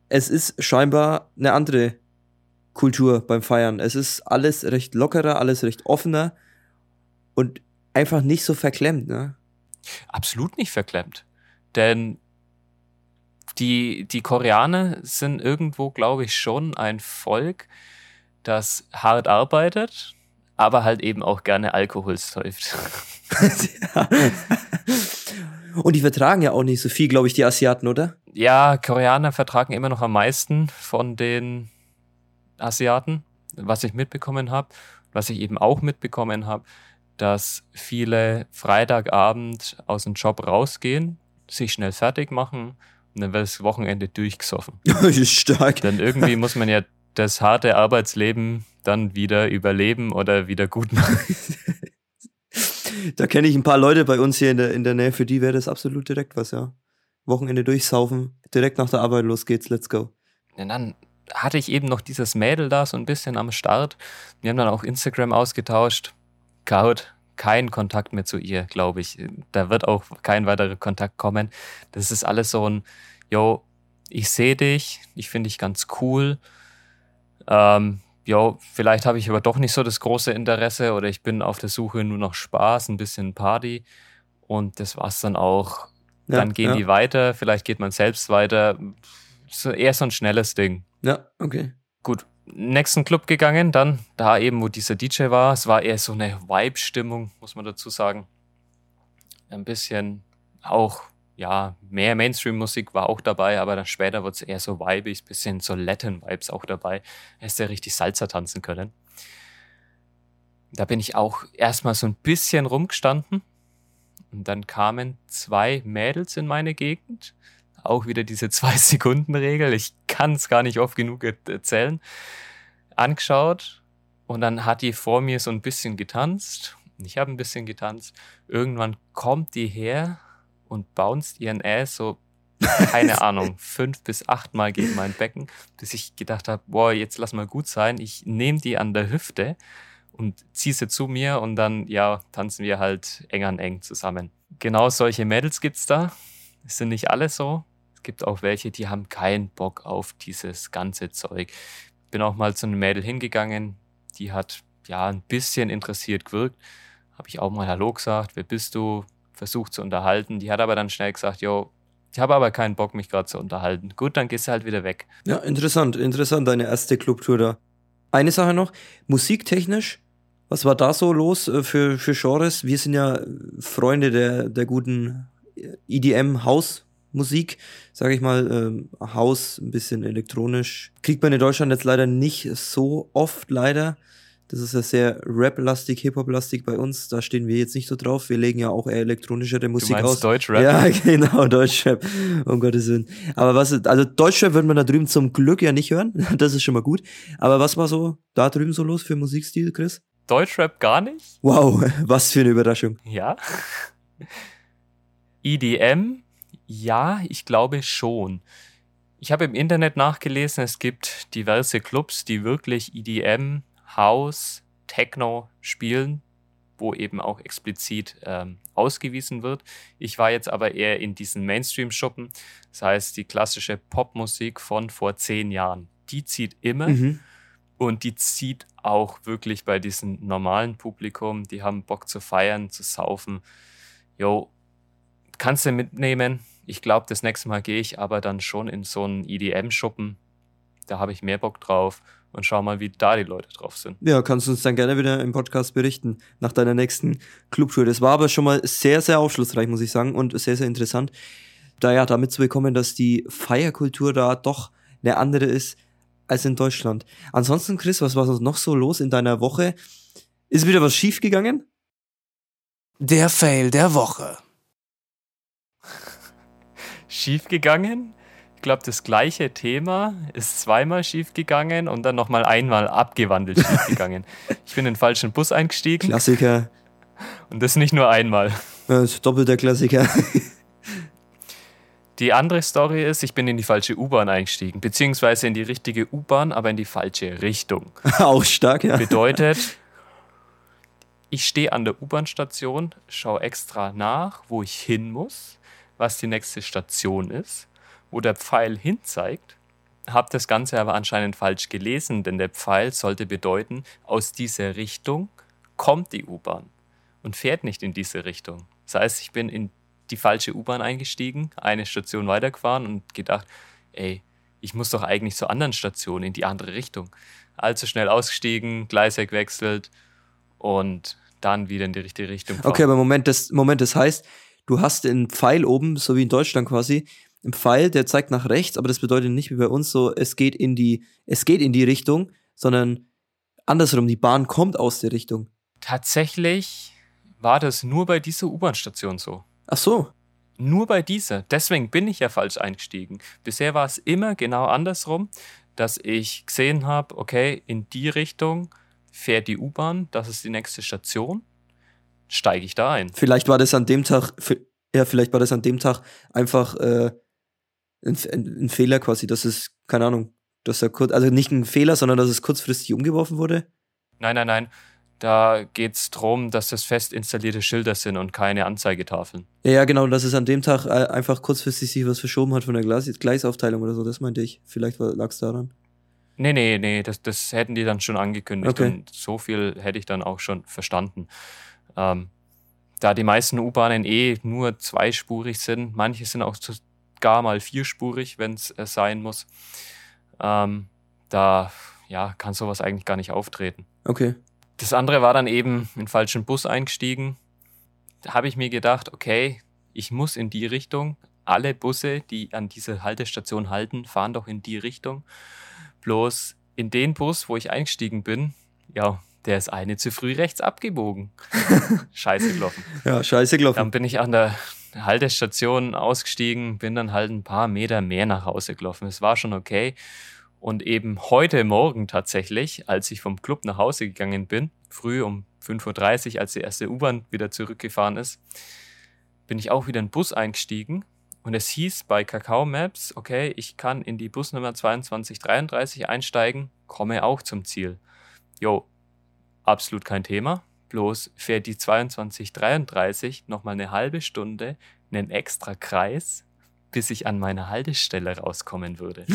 es ist scheinbar eine andere Kultur beim Feiern. Es ist alles recht lockerer, alles recht offener und einfach nicht so verklemmt, ne? Absolut nicht verklemmt. Denn die, die Koreaner sind irgendwo, glaube ich, schon ein Volk, das hart arbeitet, aber halt eben auch gerne Alkohol säuft. Und die vertragen ja auch nicht so viel, glaube ich, die Asiaten, oder? Ja, Koreaner vertragen immer noch am meisten von den Asiaten, was ich mitbekommen habe, was ich eben auch mitbekommen habe, dass viele Freitagabend aus dem Job rausgehen, sich schnell fertig machen und dann wird das Wochenende durchgesoffen. Stark. Denn irgendwie muss man ja das harte Arbeitsleben dann wieder überleben oder wieder gut machen. da kenne ich ein paar Leute bei uns hier in der, in der Nähe, für die wäre das absolut direkt was, ja. Wochenende durchsaufen, direkt nach der Arbeit, los geht's, let's go. Und dann hatte ich eben noch dieses Mädel da so ein bisschen am Start. Wir haben dann auch Instagram ausgetauscht. Kaut, keinen Kontakt mehr zu ihr, glaube ich. Da wird auch kein weiterer Kontakt kommen. Das ist alles so ein, yo, ich sehe dich, ich finde dich ganz cool. Ähm, jo, vielleicht habe ich aber doch nicht so das große Interesse oder ich bin auf der Suche nur noch Spaß, ein bisschen Party. Und das war's dann auch. Ja, dann gehen ja. die weiter, vielleicht geht man selbst weiter. So, eher so ein schnelles Ding. Ja, okay. Gut, nächsten Club gegangen, dann da eben, wo dieser DJ war. Es war eher so eine Vibe-Stimmung, muss man dazu sagen. Ein bisschen auch, ja, mehr Mainstream-Musik war auch dabei, aber dann später wurde es eher so vibig, bisschen so Latin-Vibes auch dabei. Hättest ja richtig Salsa tanzen können. Da bin ich auch erstmal so ein bisschen rumgestanden. Und dann kamen zwei Mädels in meine Gegend. Auch wieder diese Zwei-Sekunden-Regel. Ich kann es gar nicht oft genug erzählen. Angeschaut und dann hat die vor mir so ein bisschen getanzt. Ich habe ein bisschen getanzt. Irgendwann kommt die her und bounced ihren Ass so, keine Ahnung, fünf bis acht Mal gegen mein Becken, bis ich gedacht habe, boah, jetzt lass mal gut sein. Ich nehme die an der Hüfte und ziehe sie zu mir und dann, ja, tanzen wir halt eng an eng zusammen. Genau solche Mädels gibt's da. Es sind nicht alle so. Gibt auch welche, die haben keinen Bock auf dieses ganze Zeug. Bin auch mal zu einem Mädel hingegangen, die hat ja ein bisschen interessiert gewirkt. Habe ich auch mal Hallo gesagt, wer bist du? Versucht zu unterhalten. Die hat aber dann schnell gesagt, jo, ich habe aber keinen Bock, mich gerade zu unterhalten. Gut, dann gehst du halt wieder weg. Ja, interessant, interessant, deine erste Clubtour da. Eine Sache noch, musiktechnisch, was war da so los äh, für, für Genres? Wir sind ja Freunde der, der guten EDM-House-Musik, sage ich mal, ähm, House, ein bisschen elektronisch. Kriegt man in Deutschland jetzt leider nicht so oft, leider. Das ist ja sehr Rap-lastig, Hip-Hop-lastig bei uns. Da stehen wir jetzt nicht so drauf. Wir legen ja auch eher elektronischere Musik du meinst aus. Deutschrap? Ja, genau, Deutschrap. Um Gottes Willen. Aber was, also Deutschrap wird man da drüben zum Glück ja nicht hören. Das ist schon mal gut. Aber was war so da drüben so los für Musikstil, Chris? Deutschrap gar nicht? Wow, was für eine Überraschung. Ja. EDM? Ja, ich glaube schon. Ich habe im Internet nachgelesen, es gibt diverse Clubs, die wirklich EDM, House, Techno spielen, wo eben auch explizit ähm, ausgewiesen wird. Ich war jetzt aber eher in diesen Mainstream-Schuppen, das heißt die klassische Popmusik von vor zehn Jahren. Die zieht immer. Mhm. Und die zieht auch wirklich bei diesem normalen Publikum. Die haben Bock zu feiern, zu saufen. Jo, kannst du mitnehmen. Ich glaube, das nächste Mal gehe ich aber dann schon in so einen EDM-Schuppen. Da habe ich mehr Bock drauf und schau mal, wie da die Leute drauf sind. Ja, kannst du uns dann gerne wieder im Podcast berichten nach deiner nächsten Clubtour. Das war aber schon mal sehr, sehr aufschlussreich, muss ich sagen, und sehr, sehr interessant, da ja damit zu bekommen, dass die Feierkultur da doch eine andere ist als in Deutschland. Ansonsten, Chris, was war noch so los in deiner Woche? Ist wieder was schiefgegangen? Der Fail der Woche. Schiefgegangen? Ich glaube, das gleiche Thema ist zweimal schiefgegangen und dann nochmal einmal abgewandelt schiefgegangen. ich bin in den falschen Bus eingestiegen Klassiker. und das nicht nur einmal. Das ist doppelter Klassiker. Die andere Story ist, ich bin in die falsche U-Bahn eingestiegen, beziehungsweise in die richtige U-Bahn, aber in die falsche Richtung. Auch stark, ja. Bedeutet, ich stehe an der U-Bahn-Station, schaue extra nach, wo ich hin muss, was die nächste Station ist, wo der Pfeil hinzeigt, habe das Ganze aber anscheinend falsch gelesen, denn der Pfeil sollte bedeuten, aus dieser Richtung kommt die U-Bahn und fährt nicht in diese Richtung. Das heißt, ich bin in die falsche U-Bahn eingestiegen, eine Station weitergefahren und gedacht, ey, ich muss doch eigentlich zur anderen Station in die andere Richtung. Allzu schnell ausgestiegen, Gleis gewechselt und dann wieder in die richtige Richtung gefahren. Okay, aber Moment, das, Moment, das heißt, du hast einen Pfeil oben, so wie in Deutschland quasi, einen Pfeil, der zeigt nach rechts, aber das bedeutet nicht wie bei uns so, es geht in die, es geht in die Richtung, sondern andersrum, die Bahn kommt aus der Richtung. Tatsächlich war das nur bei dieser U-Bahn-Station so. Ach so. Nur bei dieser. Deswegen bin ich ja falsch eingestiegen. Bisher war es immer genau andersrum, dass ich gesehen habe, okay, in die Richtung fährt die U-Bahn, das ist die nächste Station, steige ich da ein. Vielleicht war das an dem Tag, ja, vielleicht war das an dem Tag einfach äh, ein, ein, ein Fehler quasi, dass es, keine Ahnung, dass er kurz, also nicht ein Fehler, sondern dass es kurzfristig umgeworfen wurde. Nein, nein, nein. Da geht es darum, dass das fest installierte Schilder sind und keine Anzeigetafeln. Ja, ja, genau, dass es an dem Tag äh, einfach kurzfristig sich was verschoben hat von der Gleis Gleisaufteilung oder so, das meinte ich. Vielleicht lag es daran. Nee, nee, nee, das, das hätten die dann schon angekündigt Okay. und so viel hätte ich dann auch schon verstanden. Ähm, da die meisten U-Bahnen eh nur zweispurig sind, manche sind auch gar mal vierspurig, wenn es äh, sein muss, ähm, da ja, kann sowas eigentlich gar nicht auftreten. Okay. Das andere war dann eben in den falschen Bus eingestiegen. Da habe ich mir gedacht, okay, ich muss in die Richtung. Alle Busse, die an dieser Haltestation halten, fahren doch in die Richtung. Bloß in den Bus, wo ich eingestiegen bin, ja, der ist eine zu früh rechts abgebogen. Scheiße gelaufen. Ja, scheiße gelaufen. Dann bin ich an der Haltestation ausgestiegen, bin dann halt ein paar Meter mehr nach Hause gelaufen. Es war schon okay. Und eben heute Morgen tatsächlich, als ich vom Club nach Hause gegangen bin, früh um 5.30 Uhr, als die erste U-Bahn wieder zurückgefahren ist, bin ich auch wieder in den Bus eingestiegen. Und es hieß bei Kakao Maps, okay, ich kann in die Busnummer 2233 einsteigen, komme auch zum Ziel. Jo, absolut kein Thema. Bloß fährt die 2233 nochmal eine halbe Stunde einen extra Kreis, bis ich an meine Haltestelle rauskommen würde.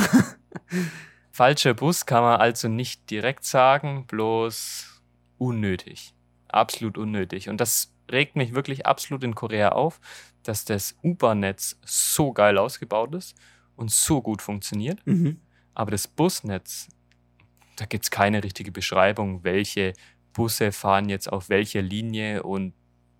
Falscher Bus kann man also nicht direkt sagen, bloß unnötig. Absolut unnötig. Und das regt mich wirklich absolut in Korea auf, dass das U-Bahn-Netz so geil ausgebaut ist und so gut funktioniert. Mhm. Aber das Busnetz, da gibt es keine richtige Beschreibung, welche Busse fahren jetzt auf welcher Linie und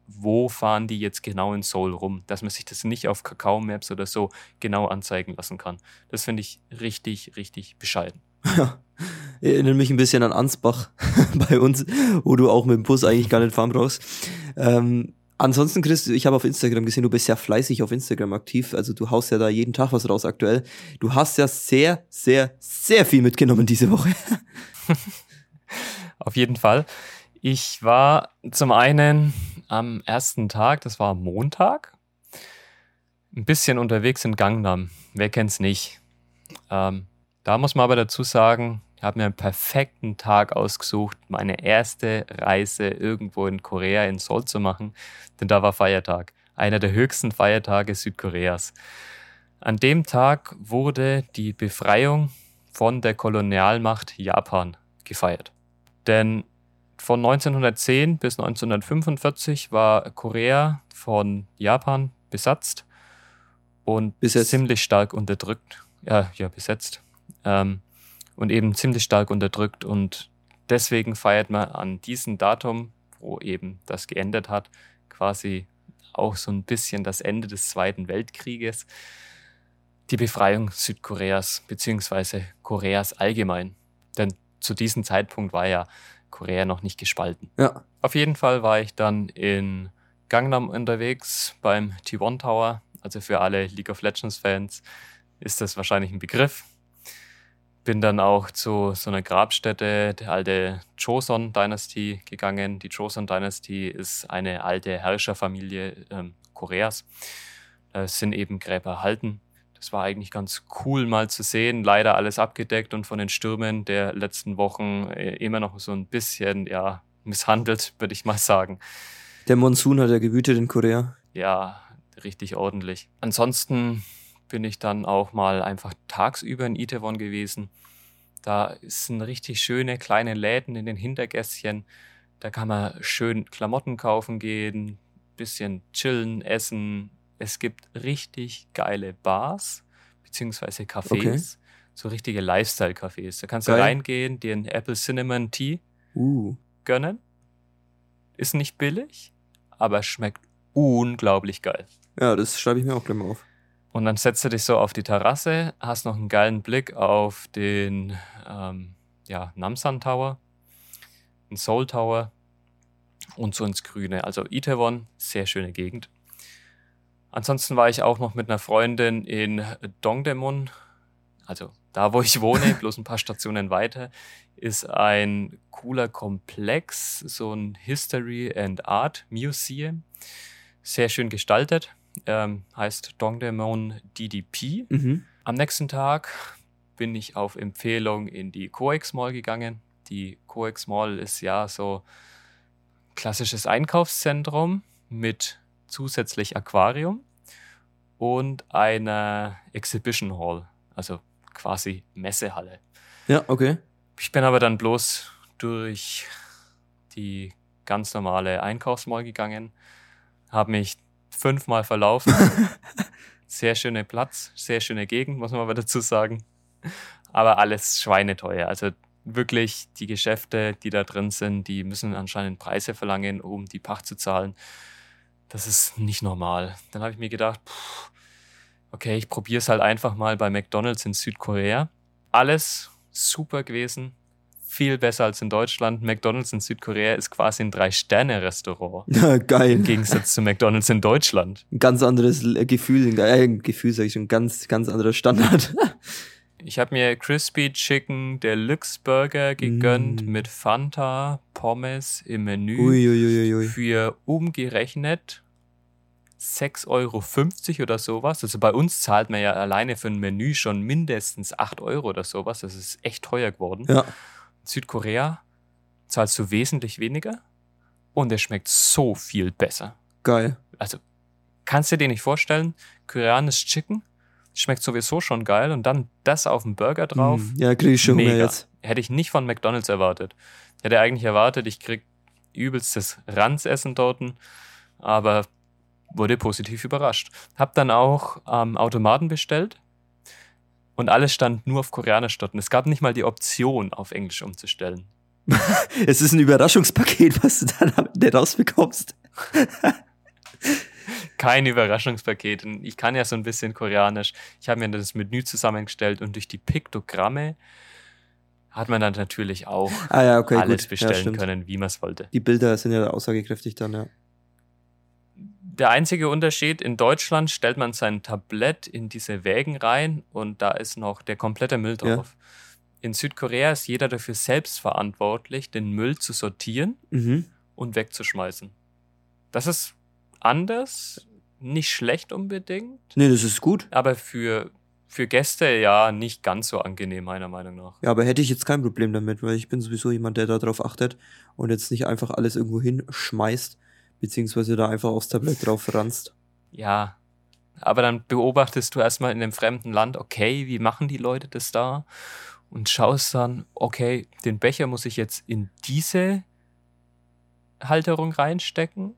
wo fahren die jetzt genau in Seoul rum, dass man sich das nicht auf Kakao Maps oder so genau anzeigen lassen kann. Das finde ich richtig, richtig bescheiden. Ja. Erinnert mich ein bisschen an Ansbach bei uns, wo du auch mit dem Bus eigentlich gar nicht fahren brauchst. Ähm, ansonsten, Chris, ich habe auf Instagram gesehen, du bist ja fleißig auf Instagram aktiv. Also du haust ja da jeden Tag was raus aktuell. Du hast ja sehr, sehr, sehr viel mitgenommen diese Woche. Auf jeden Fall. Ich war zum einen am ersten Tag, das war Montag, ein bisschen unterwegs in Gangnam. Wer kennt's nicht? Ähm, da muss man aber dazu sagen, ich habe mir einen perfekten Tag ausgesucht, meine erste Reise irgendwo in Korea, in Seoul zu machen, denn da war Feiertag. Einer der höchsten Feiertage Südkoreas. An dem Tag wurde die Befreiung von der Kolonialmacht Japan gefeiert. Denn von 1910 bis 1945 war Korea von Japan besetzt und Besetzt. ziemlich stark unterdrückt. Ja, ja, besetzt. Ähm, und eben ziemlich stark unterdrückt. Und deswegen feiert man an diesem Datum, wo eben das geendet hat, quasi auch so ein bisschen das Ende des Zweiten Weltkrieges, die Befreiung Südkoreas, beziehungsweise Koreas allgemein. Denn zu diesem Zeitpunkt war ja Korea noch nicht gespalten. Ja. Auf jeden Fall war ich dann in Gangnam unterwegs beim T1 Tower. Also für alle League of Legends Fans ist das wahrscheinlich ein Begriff. Bin dann auch zu so einer Grabstätte der alte Joseon Dynasty gegangen. Die Joseon Dynasty ist eine alte Herrscherfamilie ähm, Koreas. Da sind eben Gräber erhalten. Das war eigentlich ganz cool mal zu sehen. Leider alles abgedeckt und von den Stürmen der letzten Wochen äh, immer noch so ein bisschen ja, misshandelt, würde ich mal sagen. Der Monsun hat ja gewütet in Korea. Ja, richtig ordentlich. Ansonsten bin ich dann auch mal einfach tagsüber in Itaewon gewesen. Da sind richtig schöne kleine Läden in den Hintergässchen. Da kann man schön Klamotten kaufen gehen, bisschen chillen, essen. Es gibt richtig geile Bars beziehungsweise Cafés, Okay. so richtige Lifestyle-Cafés. Da kannst du Geil. reingehen, dir einen Apple Cinnamon Tea Uh. gönnen. Ist nicht billig, aber schmeckt unglaublich geil. Ja, das schreibe ich mir auch gleich mal auf. Und dann setzt du dich so auf die Terrasse, hast noch einen geilen Blick auf den ähm, ja, Namsan Tower, den Seoul Tower und so ins Grüne. Also Itaewon, sehr schöne Gegend. Ansonsten war ich auch noch mit einer Freundin in Dongdaemun, also da, wo ich wohne, bloß ein paar Stationen weiter, ist ein cooler Komplex, so ein History and Art Museum. Sehr schön gestaltet, ähm, heißt Dongdaemun DDP. Mhm. Am nächsten Tag bin ich auf Empfehlung in die Coex Mall gegangen. Die Coex Mall ist ja so klassisches Einkaufszentrum mit zusätzlich Aquarium und einer Exhibition Hall, also quasi Messehalle. Ja, okay. Ich bin aber dann bloß durch die ganz normale Einkaufsmall gegangen, habe mich fünfmal verlaufen. sehr schöner Platz, sehr schöne Gegend, muss man aber dazu sagen. Aber alles schweineteuer. Also wirklich die Geschäfte, die da drin sind, die müssen anscheinend Preise verlangen, um die Pacht zu zahlen. Das ist nicht normal. Dann habe ich mir gedacht, pff, okay, ich probiere es halt einfach mal bei McDonald's in Südkorea. Alles super gewesen, viel besser als in Deutschland. McDonald's in Südkorea ist quasi ein Drei-Sterne-Restaurant. Ja, geil. Im Gegensatz zu McDonald's in Deutschland. Ein ganz anderes Gefühl, äh, Gefühl sage ich schon, ganz, ganz anderer Standard. Ich habe mir Crispy Chicken Deluxe Burger gegönnt Mm. mit Fanta, Pommes im Menü Uiuiuiui. für umgerechnet 6,50 Euro oder sowas. Also bei uns zahlt man ja alleine für ein Menü schon mindestens 8 Euro oder sowas. Das ist echt teuer geworden. Ja, In Südkorea zahlst du wesentlich weniger und es schmeckt so viel besser. geil. Also kannst du dir nicht vorstellen, koreanisches Chicken schmeckt sowieso schon geil und dann das auf dem Burger drauf. Mm, Ja, krieg ich schon Mega. jetzt. Hätte ich nicht von McDonalds erwartet. Hätte eigentlich erwartet, ich krieg übelstes Ranzessen dort, aber wurde positiv überrascht. Hab dann auch am Automaten bestellt und alles stand nur auf Koreanisch dort. Und es gab nicht mal die Option, auf Englisch umzustellen. Es ist ein Überraschungspaket, was du dann am Ende rausbekommst. Kein Überraschungspaket. Und ich kann ja so ein bisschen Koreanisch. Ich habe mir das Menü zusammengestellt und durch die Piktogramme hat man dann natürlich auch Ah ja, okay, alles gut. bestellen ja, können, wie man es wollte. Die Bilder sind ja aussagekräftig dann, ja. Der einzige Unterschied, in Deutschland stellt man sein Tablett in diese Wägen rein und da ist noch der komplette Müll Ja. drauf. In Südkorea ist jeder dafür selbst verantwortlich, den Müll zu sortieren Mhm. und wegzuschmeißen. Das ist anders, nicht schlecht unbedingt, Nee, das ist gut. aber für, für Gäste ja nicht ganz so angenehm, meiner Meinung nach. Ja, aber hätte ich jetzt kein Problem damit, weil ich bin sowieso jemand, der darauf achtet und jetzt nicht einfach alles irgendwo hinschmeißt, beziehungsweise da einfach aufs Tablett drauf ranzt. Ja, aber dann beobachtest du erstmal in einem fremden Land, okay, wie machen die Leute das da? Und schaust dann, okay, den Becher muss ich jetzt in diese Halterung reinstecken.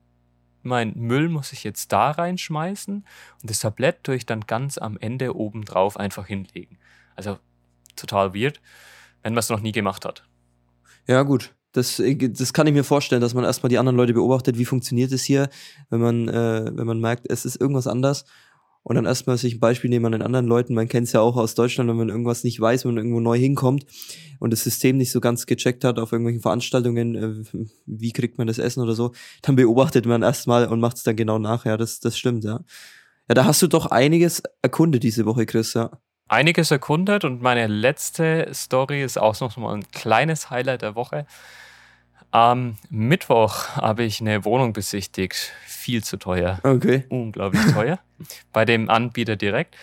Mein Müll muss ich jetzt da reinschmeißen und das Tablett tue ich dann ganz am Ende oben drauf einfach hinlegen. Also total weird, wenn man es noch nie gemacht hat. Ja, gut. Das, äh, das kann ich mir vorstellen, dass man erstmal die anderen Leute beobachtet, wie funktioniert es hier, wenn man, äh, wenn man merkt, es ist irgendwas anders. Und dann erstmal sich ein Beispiel nehmen an den anderen Leuten. Man kennt es ja auch aus Deutschland, wenn man irgendwas nicht weiß, wenn man irgendwo neu hinkommt und das System nicht so ganz gecheckt hat auf irgendwelchen Veranstaltungen, äh, wie kriegt man das Essen oder so, dann beobachtet man erstmal und macht es dann genau nach. Ja, das, das stimmt, ja. Ja, da hast du doch einiges erkundet diese Woche, Chris, ja. einiges erkundet und meine letzte Story ist auch noch mal ein kleines Highlight der Woche. Am Mittwoch habe ich eine Wohnung besichtigt. Viel zu teuer. Okay. Unglaublich teuer. Bei dem Anbieter direkt.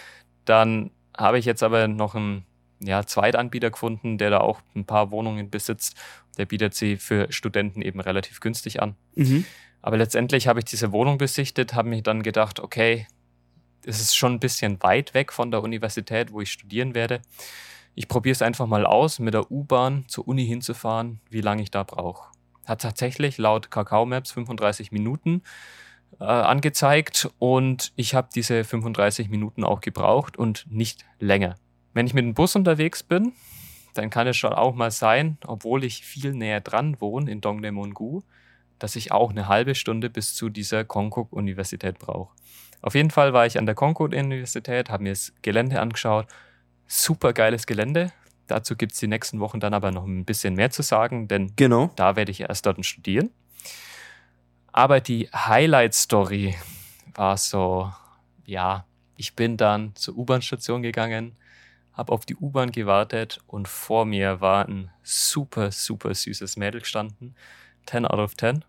Dann habe ich jetzt aber noch einen ja, Zweitanbieter gefunden, der da auch ein paar Wohnungen besitzt. Der bietet sie für Studenten eben relativ günstig an. Mhm. Aber letztendlich habe ich diese Wohnung besichtet, habe mir dann gedacht, okay, es ist schon ein bisschen weit weg von der Universität, wo ich studieren werde. Ich probiere es einfach mal aus, mit der U-Bahn zur Uni hinzufahren, wie lange ich da brauche. Hat tatsächlich laut Kakao Maps 35 Minuten äh, angezeigt und ich habe diese 35 Minuten auch gebraucht und nicht länger. Wenn ich mit dem Bus unterwegs bin, dann kann es schon auch mal sein, obwohl ich viel näher dran wohne in Dongdaemun-gu, dass ich auch eine halbe Stunde bis zu dieser Konkuk-Universität brauche. Auf jeden Fall war ich an der Konkuk-Universität, habe mir das Gelände angeschaut. Super geiles Gelände. Dazu gibt es die nächsten Wochen dann aber noch ein bisschen mehr zu sagen, denn Genau. da werde ich erst dort studieren. Aber die Highlight-Story war so, ja, ich bin dann zur U-Bahn-Station gegangen, habe auf die U-Bahn gewartet und vor mir war ein super, super süßes Mädel gestanden. 10 out of 10.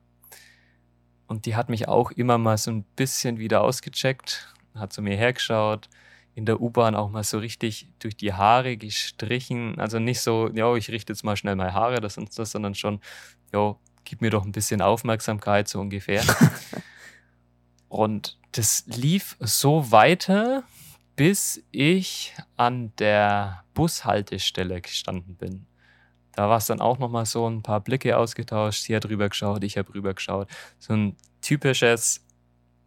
Und die hat mich auch immer mal so ein bisschen wieder ausgecheckt, hat zu mir hergeschaut, in der U-Bahn auch mal so richtig durch die Haare gestrichen. Also nicht so, ja, ich richte jetzt mal schnell meine Haare, das und das, sondern schon, ja, gib mir doch ein bisschen Aufmerksamkeit, so ungefähr. Und das lief so weiter, bis ich an der Bushaltestelle gestanden bin. Da war es dann auch nochmal so ein paar Blicke ausgetauscht. Sie hat rüber geschaut, ich habe rüber geschaut. So ein typisches,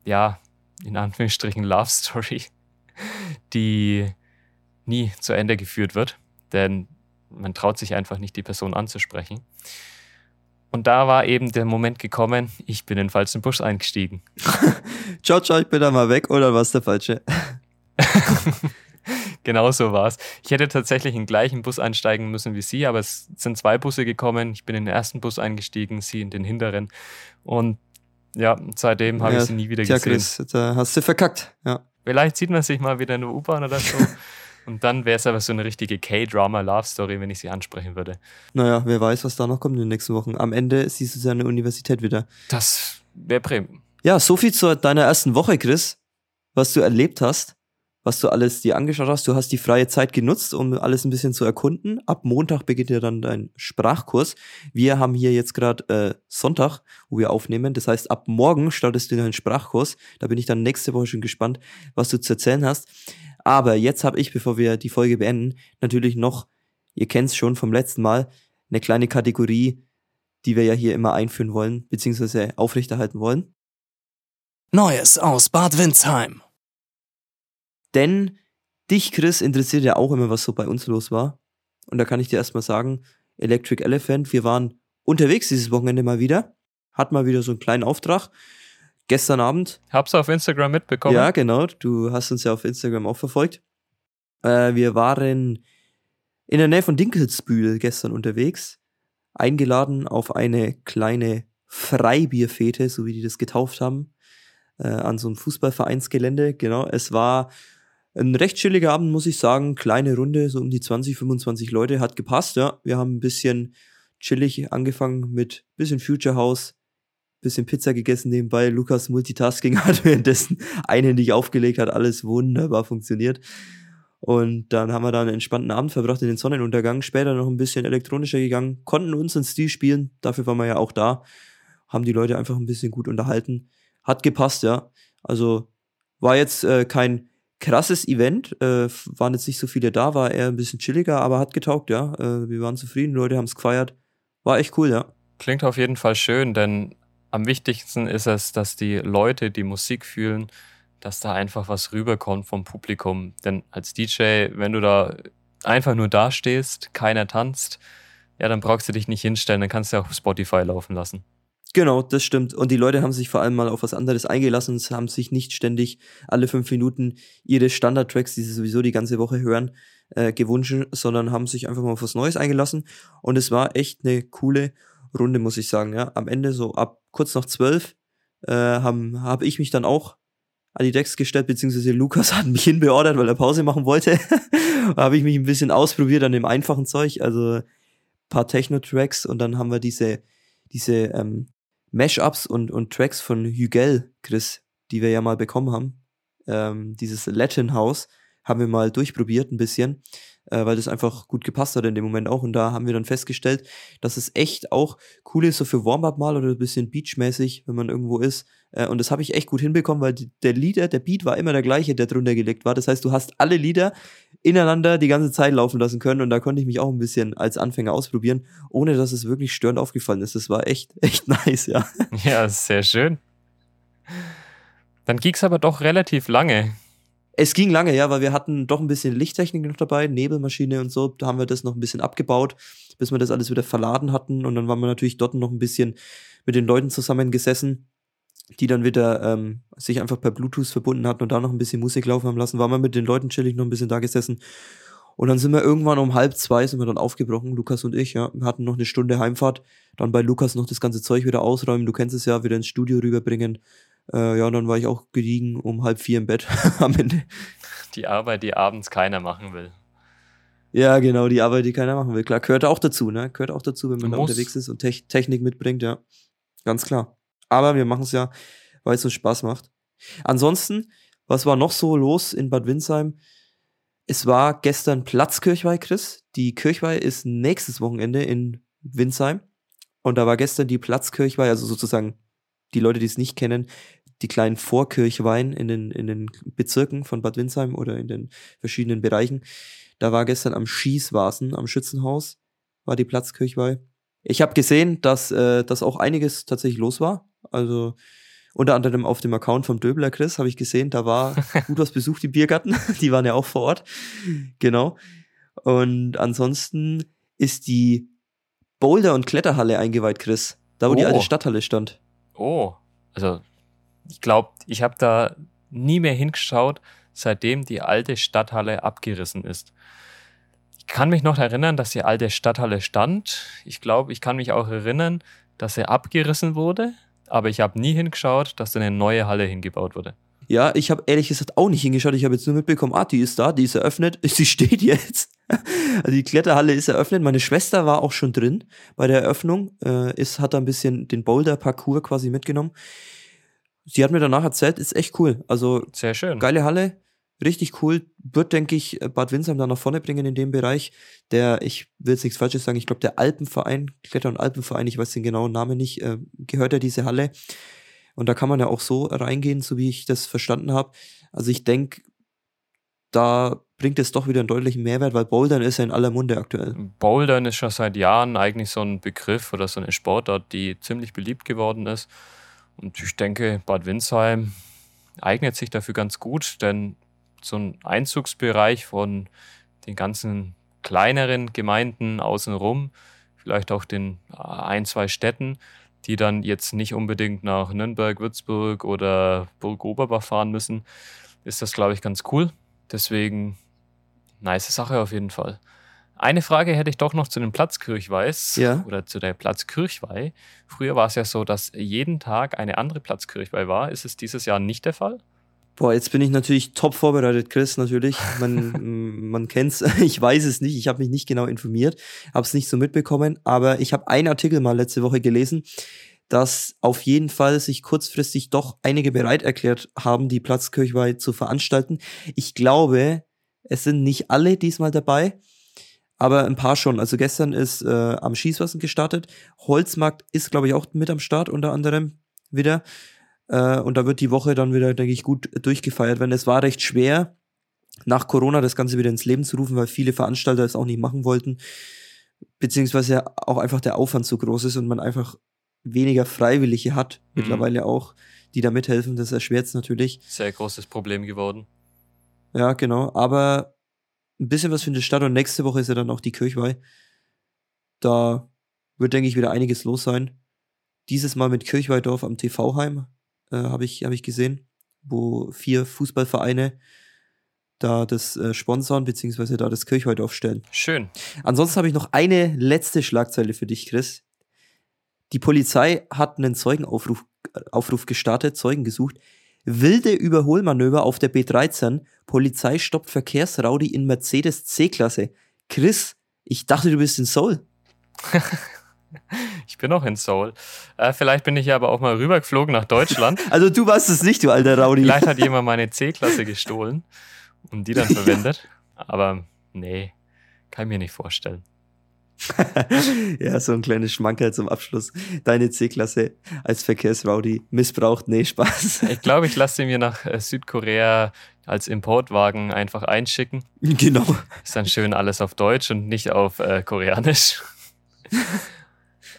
ja, in Anführungsstrichen Love Story, die nie zu Ende geführt wird. Denn man traut sich einfach nicht, die Person anzusprechen. Und da war eben der Moment gekommen, ich bin in den falschen Bus eingestiegen. ciao, ciao, ich bin da mal weg, oder was der falsche? genau so war es. Ich hätte tatsächlich in den gleichen Bus einsteigen müssen wie sie, aber es sind zwei Busse gekommen. Ich bin in den ersten Bus eingestiegen, sie in den hinteren. Und ja, seitdem habe ja, ich sie nie wieder tja, gesehen. Chris, da hast du verkackt, ja. Vielleicht sieht man sich mal wieder in der U-Bahn oder so. Und dann wäre es aber so eine richtige K-Drama-Love-Story, wenn ich sie ansprechen würde. Naja, wer weiß, was da noch kommt in den nächsten Wochen. Am Ende siehst du sie an der Universität wieder. Das wäre Premium. Ja, so viel zu deiner ersten Woche, Chris. Was du erlebt hast, was du alles dir angeschaut hast. Du hast die freie Zeit genutzt, um alles ein bisschen zu erkunden. Ab Montag beginnt ja dann dein Sprachkurs. Wir haben hier jetzt gerade äh, Sonntag, wo wir aufnehmen. Das heißt, ab morgen startest du deinen Sprachkurs. Da bin ich dann nächste Woche schon gespannt, was du zu erzählen hast. Aber jetzt habe ich, bevor wir die Folge beenden, natürlich noch, ihr kennt es schon vom letzten Mal, eine kleine Kategorie, die wir ja hier immer einführen wollen, beziehungsweise aufrechterhalten wollen. Neues aus Bad Windsheim. Denn dich, Chris, interessiert ja auch immer, was so bei uns los war. Und da kann ich dir erstmal sagen, Electric Elephant, wir waren unterwegs dieses Wochenende mal wieder, hat mal wieder so einen kleinen Auftrag gestern Abend. Hab's auf Instagram mitbekommen. Ja, genau. Du hast uns ja auf Instagram auch verfolgt. Äh, wir waren in der Nähe von Dinkelsbühl gestern unterwegs, eingeladen auf eine kleine Freibierfete, so wie die das getauft haben, äh, an so einem Fußballvereinsgelände. Genau, es war ein recht chilliger Abend, muss ich sagen. Kleine Runde, so um die 20, 25 Leute, hat gepasst, ja. Wir haben ein bisschen chillig angefangen mit bisschen Future House, bisschen Pizza gegessen nebenbei. Lukas Multitasking hat währenddessen einhändig aufgelegt, hat alles wunderbar funktioniert. Und dann haben wir da einen entspannten Abend verbracht in den Sonnenuntergang. Später noch ein bisschen elektronischer gegangen, konnten uns ins Stil spielen. Dafür waren wir ja auch da. Haben die Leute einfach ein bisschen gut unterhalten. Hat gepasst, ja. Also war jetzt äh, kein krasses Event. Äh, waren jetzt nicht so viele da, war eher ein bisschen chilliger, aber hat getaugt, ja. Äh, wir waren zufrieden, Leute haben es gefeiert. War echt cool, ja. Klingt auf jeden Fall schön, denn am wichtigsten ist es, dass die Leute die Musik fühlen, dass da einfach was rüberkommt vom Publikum. Denn als DJ, wenn du da einfach nur dastehst, keiner tanzt, ja, dann brauchst du dich nicht hinstellen, dann kannst du auch Spotify laufen lassen. Genau, das stimmt. Und die Leute haben sich vor allem mal auf was anderes eingelassen haben sich nicht ständig alle fünf Minuten ihre Standardtracks, die sie sowieso die ganze Woche hören, äh, gewünscht, sondern haben sich einfach mal auf was Neues eingelassen. Und es war echt eine coole Runde, muss ich sagen. Ja, am Ende so ab kurz nach zwölf äh, habe hab ich mich dann auch an die Decks gestellt, beziehungsweise Lukas hat mich hinbeordert, weil er Pause machen wollte. habe ich mich ein bisschen ausprobiert an dem einfachen Zeug, also paar Techno-Tracks und dann haben wir diese, diese ähm, Mashups und, und Tracks von Hügel, Chris, die wir ja mal bekommen haben. Ähm, dieses Latin House haben wir mal durchprobiert ein bisschen äh, weil das einfach gut gepasst hat in dem Moment auch. Und da haben wir dann festgestellt, dass es echt auch cool ist, so für Warm-up mal oder ein bisschen Beachmäßig, wenn man irgendwo ist. Äh, und das habe ich echt gut hinbekommen, weil die, der Lieder, der Beat war immer der gleiche, der drunter gelegt war. Das heißt, du hast alle Lieder ineinander die ganze Zeit laufen lassen können. Und da konnte ich mich auch ein bisschen als Anfänger ausprobieren, ohne dass es wirklich störend aufgefallen ist. Das war echt, echt nice, ja. Ja, sehr schön. Dann ging es aber doch relativ lange. Es ging lange, ja, weil wir hatten doch ein bisschen Lichttechnik noch dabei, Nebelmaschine und so. Da haben wir das noch ein bisschen abgebaut, bis wir das alles wieder verladen hatten. Und dann waren wir natürlich dort noch ein bisschen mit den Leuten zusammengesessen, die dann wieder ähm, sich einfach per Bluetooth verbunden hatten und da noch ein bisschen Musik laufen haben lassen. Waren wir mit den Leuten chillig noch ein bisschen da gesessen. Und dann sind wir irgendwann um halb zwei sind wir dann aufgebrochen, Lukas und ich, ja. Wir hatten noch eine Stunde Heimfahrt. Dann bei Lukas noch das ganze Zeug wieder ausräumen. Du kennst es ja, wieder ins Studio rüberbringen. Äh, ja, und dann war ich auch gediegen um halb vier im Bett am Ende. Die Arbeit, die abends keiner machen will. Ja, genau, die Arbeit, die keiner machen will. Klar, gehört auch dazu, ne? Gehört auch dazu, wenn man da unterwegs ist und Te Technik mitbringt, ja. Ganz klar. Aber wir machen es ja, weil es so Spaß macht. Ansonsten, was war noch so los in Bad Windsheim? Es war gestern Platzkirchweih, Chris. Die Kirchweih ist nächstes Wochenende in Windsheim. Und da war gestern die Platzkirchweih, also sozusagen die Leute, die es nicht kennen, die kleinen Vorkirchwein in den, in den Bezirken von Bad Windsheim oder in den verschiedenen Bereichen. Da war gestern am Schießwasen, am Schützenhaus, war die Platzkirchweih. Ich habe gesehen, dass, äh, dass auch einiges tatsächlich los war. Also unter anderem auf dem Account vom Döbler Chris habe ich gesehen, da war gut was besucht, die Biergarten. Die waren ja auch vor Ort. Genau. Und ansonsten ist die Boulder- und Kletterhalle eingeweiht, Chris. Da, wo Oh. die alte Stadthalle stand. Oh, also ich glaube, ich habe da nie mehr hingeschaut, seitdem die alte Stadthalle abgerissen ist. Ich kann mich noch erinnern, dass die alte Stadthalle stand. Ich glaube, ich kann mich auch erinnern, dass sie abgerissen wurde, aber ich habe nie hingeschaut, dass da eine neue Halle hingebaut wurde. Ja, ich habe ehrlich gesagt auch nicht hingeschaut. Ich habe jetzt nur mitbekommen, ah, die ist da, die ist eröffnet, sie steht jetzt. Also die Kletterhalle ist eröffnet. Meine Schwester war auch schon drin bei der Eröffnung. Äh, ist, hat da ein bisschen den Boulder-Parcours quasi mitgenommen. Sie hat mir danach erzählt, ist echt cool. Also Sehr schön. geile Halle, richtig cool. Wird, denke ich, Bad Windsheim da nach vorne bringen in dem Bereich. Der, ich will jetzt nichts Falsches sagen, ich glaube, der Alpenverein, Kletter- und Alpenverein, ich weiß den genauen Namen nicht, äh, gehört ja diese Halle. Und da kann man ja auch so reingehen, so wie ich das verstanden habe. Also ich denke, da bringt es doch wieder einen deutlichen Mehrwert, weil Bouldern ist ja in aller Munde aktuell. Bouldern ist schon seit Jahren eigentlich so ein Begriff oder so eine Sportart, die ziemlich beliebt geworden ist. Und ich denke, Bad Windsheim eignet sich dafür ganz gut, denn so ein Einzugsbereich von den ganzen kleineren Gemeinden außenrum, vielleicht auch den äh, ein, zwei Städten, die dann jetzt nicht unbedingt nach Nürnberg, Würzburg oder Burg Oberbach fahren müssen, ist das, glaube ich, ganz cool. Deswegen, nice Sache auf jeden Fall. Eine Frage hätte ich doch noch zu den Platzkirchweihs Ja. oder zu der Platzkirchweih. Früher war es ja so, dass jeden Tag eine andere Platzkirchweih war. Ist es dieses Jahr nicht der Fall? Boah, jetzt bin ich natürlich top vorbereitet, Chris, natürlich. Man, man kennt's, ich weiß es nicht, ich habe mich nicht genau informiert, habe es nicht so mitbekommen, aber ich habe einen Artikel mal letzte Woche gelesen, dass auf jeden Fall sich kurzfristig doch einige bereit erklärt haben, die Platzkirchweih zu veranstalten. Ich glaube, es sind nicht alle diesmal dabei, aber ein paar schon. Also gestern ist äh, am Schießwasser gestartet. Holzmarkt ist, glaube ich, auch mit am Start, unter anderem wieder. Äh, und da wird die Woche dann wieder, denke ich, gut durchgefeiert werden. Es war recht schwer, nach Corona das Ganze wieder ins Leben zu rufen, weil viele Veranstalter es auch nicht machen wollten. Beziehungsweise auch einfach der Aufwand so groß ist und man einfach weniger Freiwillige hat, Mhm. mittlerweile auch, die da mithelfen. Das erschwert es natürlich. Sehr großes Problem geworden. Ja, genau. Aber ein bisschen was findet statt und nächste Woche ist ja dann auch die Kirchweih. Da wird, denke ich, wieder einiges los sein. Dieses Mal mit Kirchweihdorf am TV-Heim äh, habe ich, hab ich gesehen, wo vier Fußballvereine da das äh, sponsern, beziehungsweise da das Kirchweihdorf stellen. Schön. Ansonsten habe ich noch eine letzte Schlagzeile für dich, Chris. Die Polizei hat einen Zeugenaufruf äh, Aufruf gestartet, Zeugen gesucht. Wilde Überholmanöver auf der B13. Polizei stoppt Verkehrsraudi in Mercedes C-Klasse. Chris, ich dachte, du bist in Seoul. Ich bin auch in Seoul. Äh, vielleicht bin ich ja aber auch mal rübergeflogen nach Deutschland. Also du warst es nicht, du alter Raudi. Vielleicht hat jemand meine C-Klasse gestohlen und die dann verwendet. Aber nee, kann ich mir nicht vorstellen. ja, so ein kleines Schmankerl zum Abschluss. Deine C-Klasse als Verkehrsraudi missbraucht. Nee, Spaß. Ich glaube, ich lasse sie mir nach äh, Südkorea als Importwagen einfach einschicken. genau. Ist dann schön alles auf Deutsch und nicht auf äh, Koreanisch.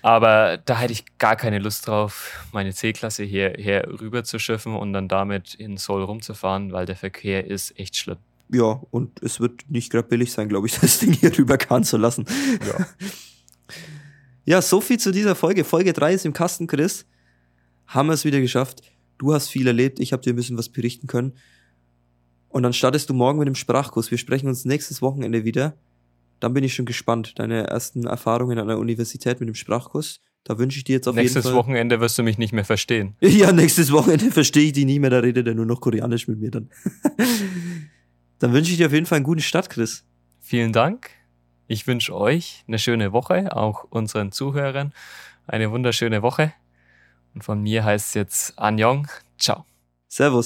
Aber da hätte ich gar keine Lust drauf, meine C-Klasse hierher rüber zu schiffen und dann damit in Seoul rumzufahren, weil der Verkehr ist echt schlimm. Ja, und es wird nicht gerade billig sein, glaube ich, das Ding hier rüberkarren zu lassen. Ja. Ja, so viel zu dieser Folge. Folge 3 ist im Kasten, Chris. Haben wir es wieder geschafft. Du hast viel erlebt, ich habe dir ein bisschen was berichten können. Und dann startest du morgen mit dem Sprachkurs. Wir sprechen uns nächstes Wochenende wieder. Dann bin ich schon gespannt. Deine ersten Erfahrungen an der Universität mit dem Sprachkurs. Da wünsche ich dir jetzt auf Nächstes jeden Fall. Wochenende wirst du mich nicht mehr verstehen. Ja, nächstes Wochenende verstehe ich die nie mehr, da redet er nur noch Koreanisch mit mir dann. dann wünsche ich dir auf jeden Fall einen guten Start, Chris. Vielen Dank. Ich wünsche euch eine schöne Woche, auch unseren Zuhörern eine wunderschöne Woche. Und von mir heißt es jetzt Anjong. Ciao. Servus.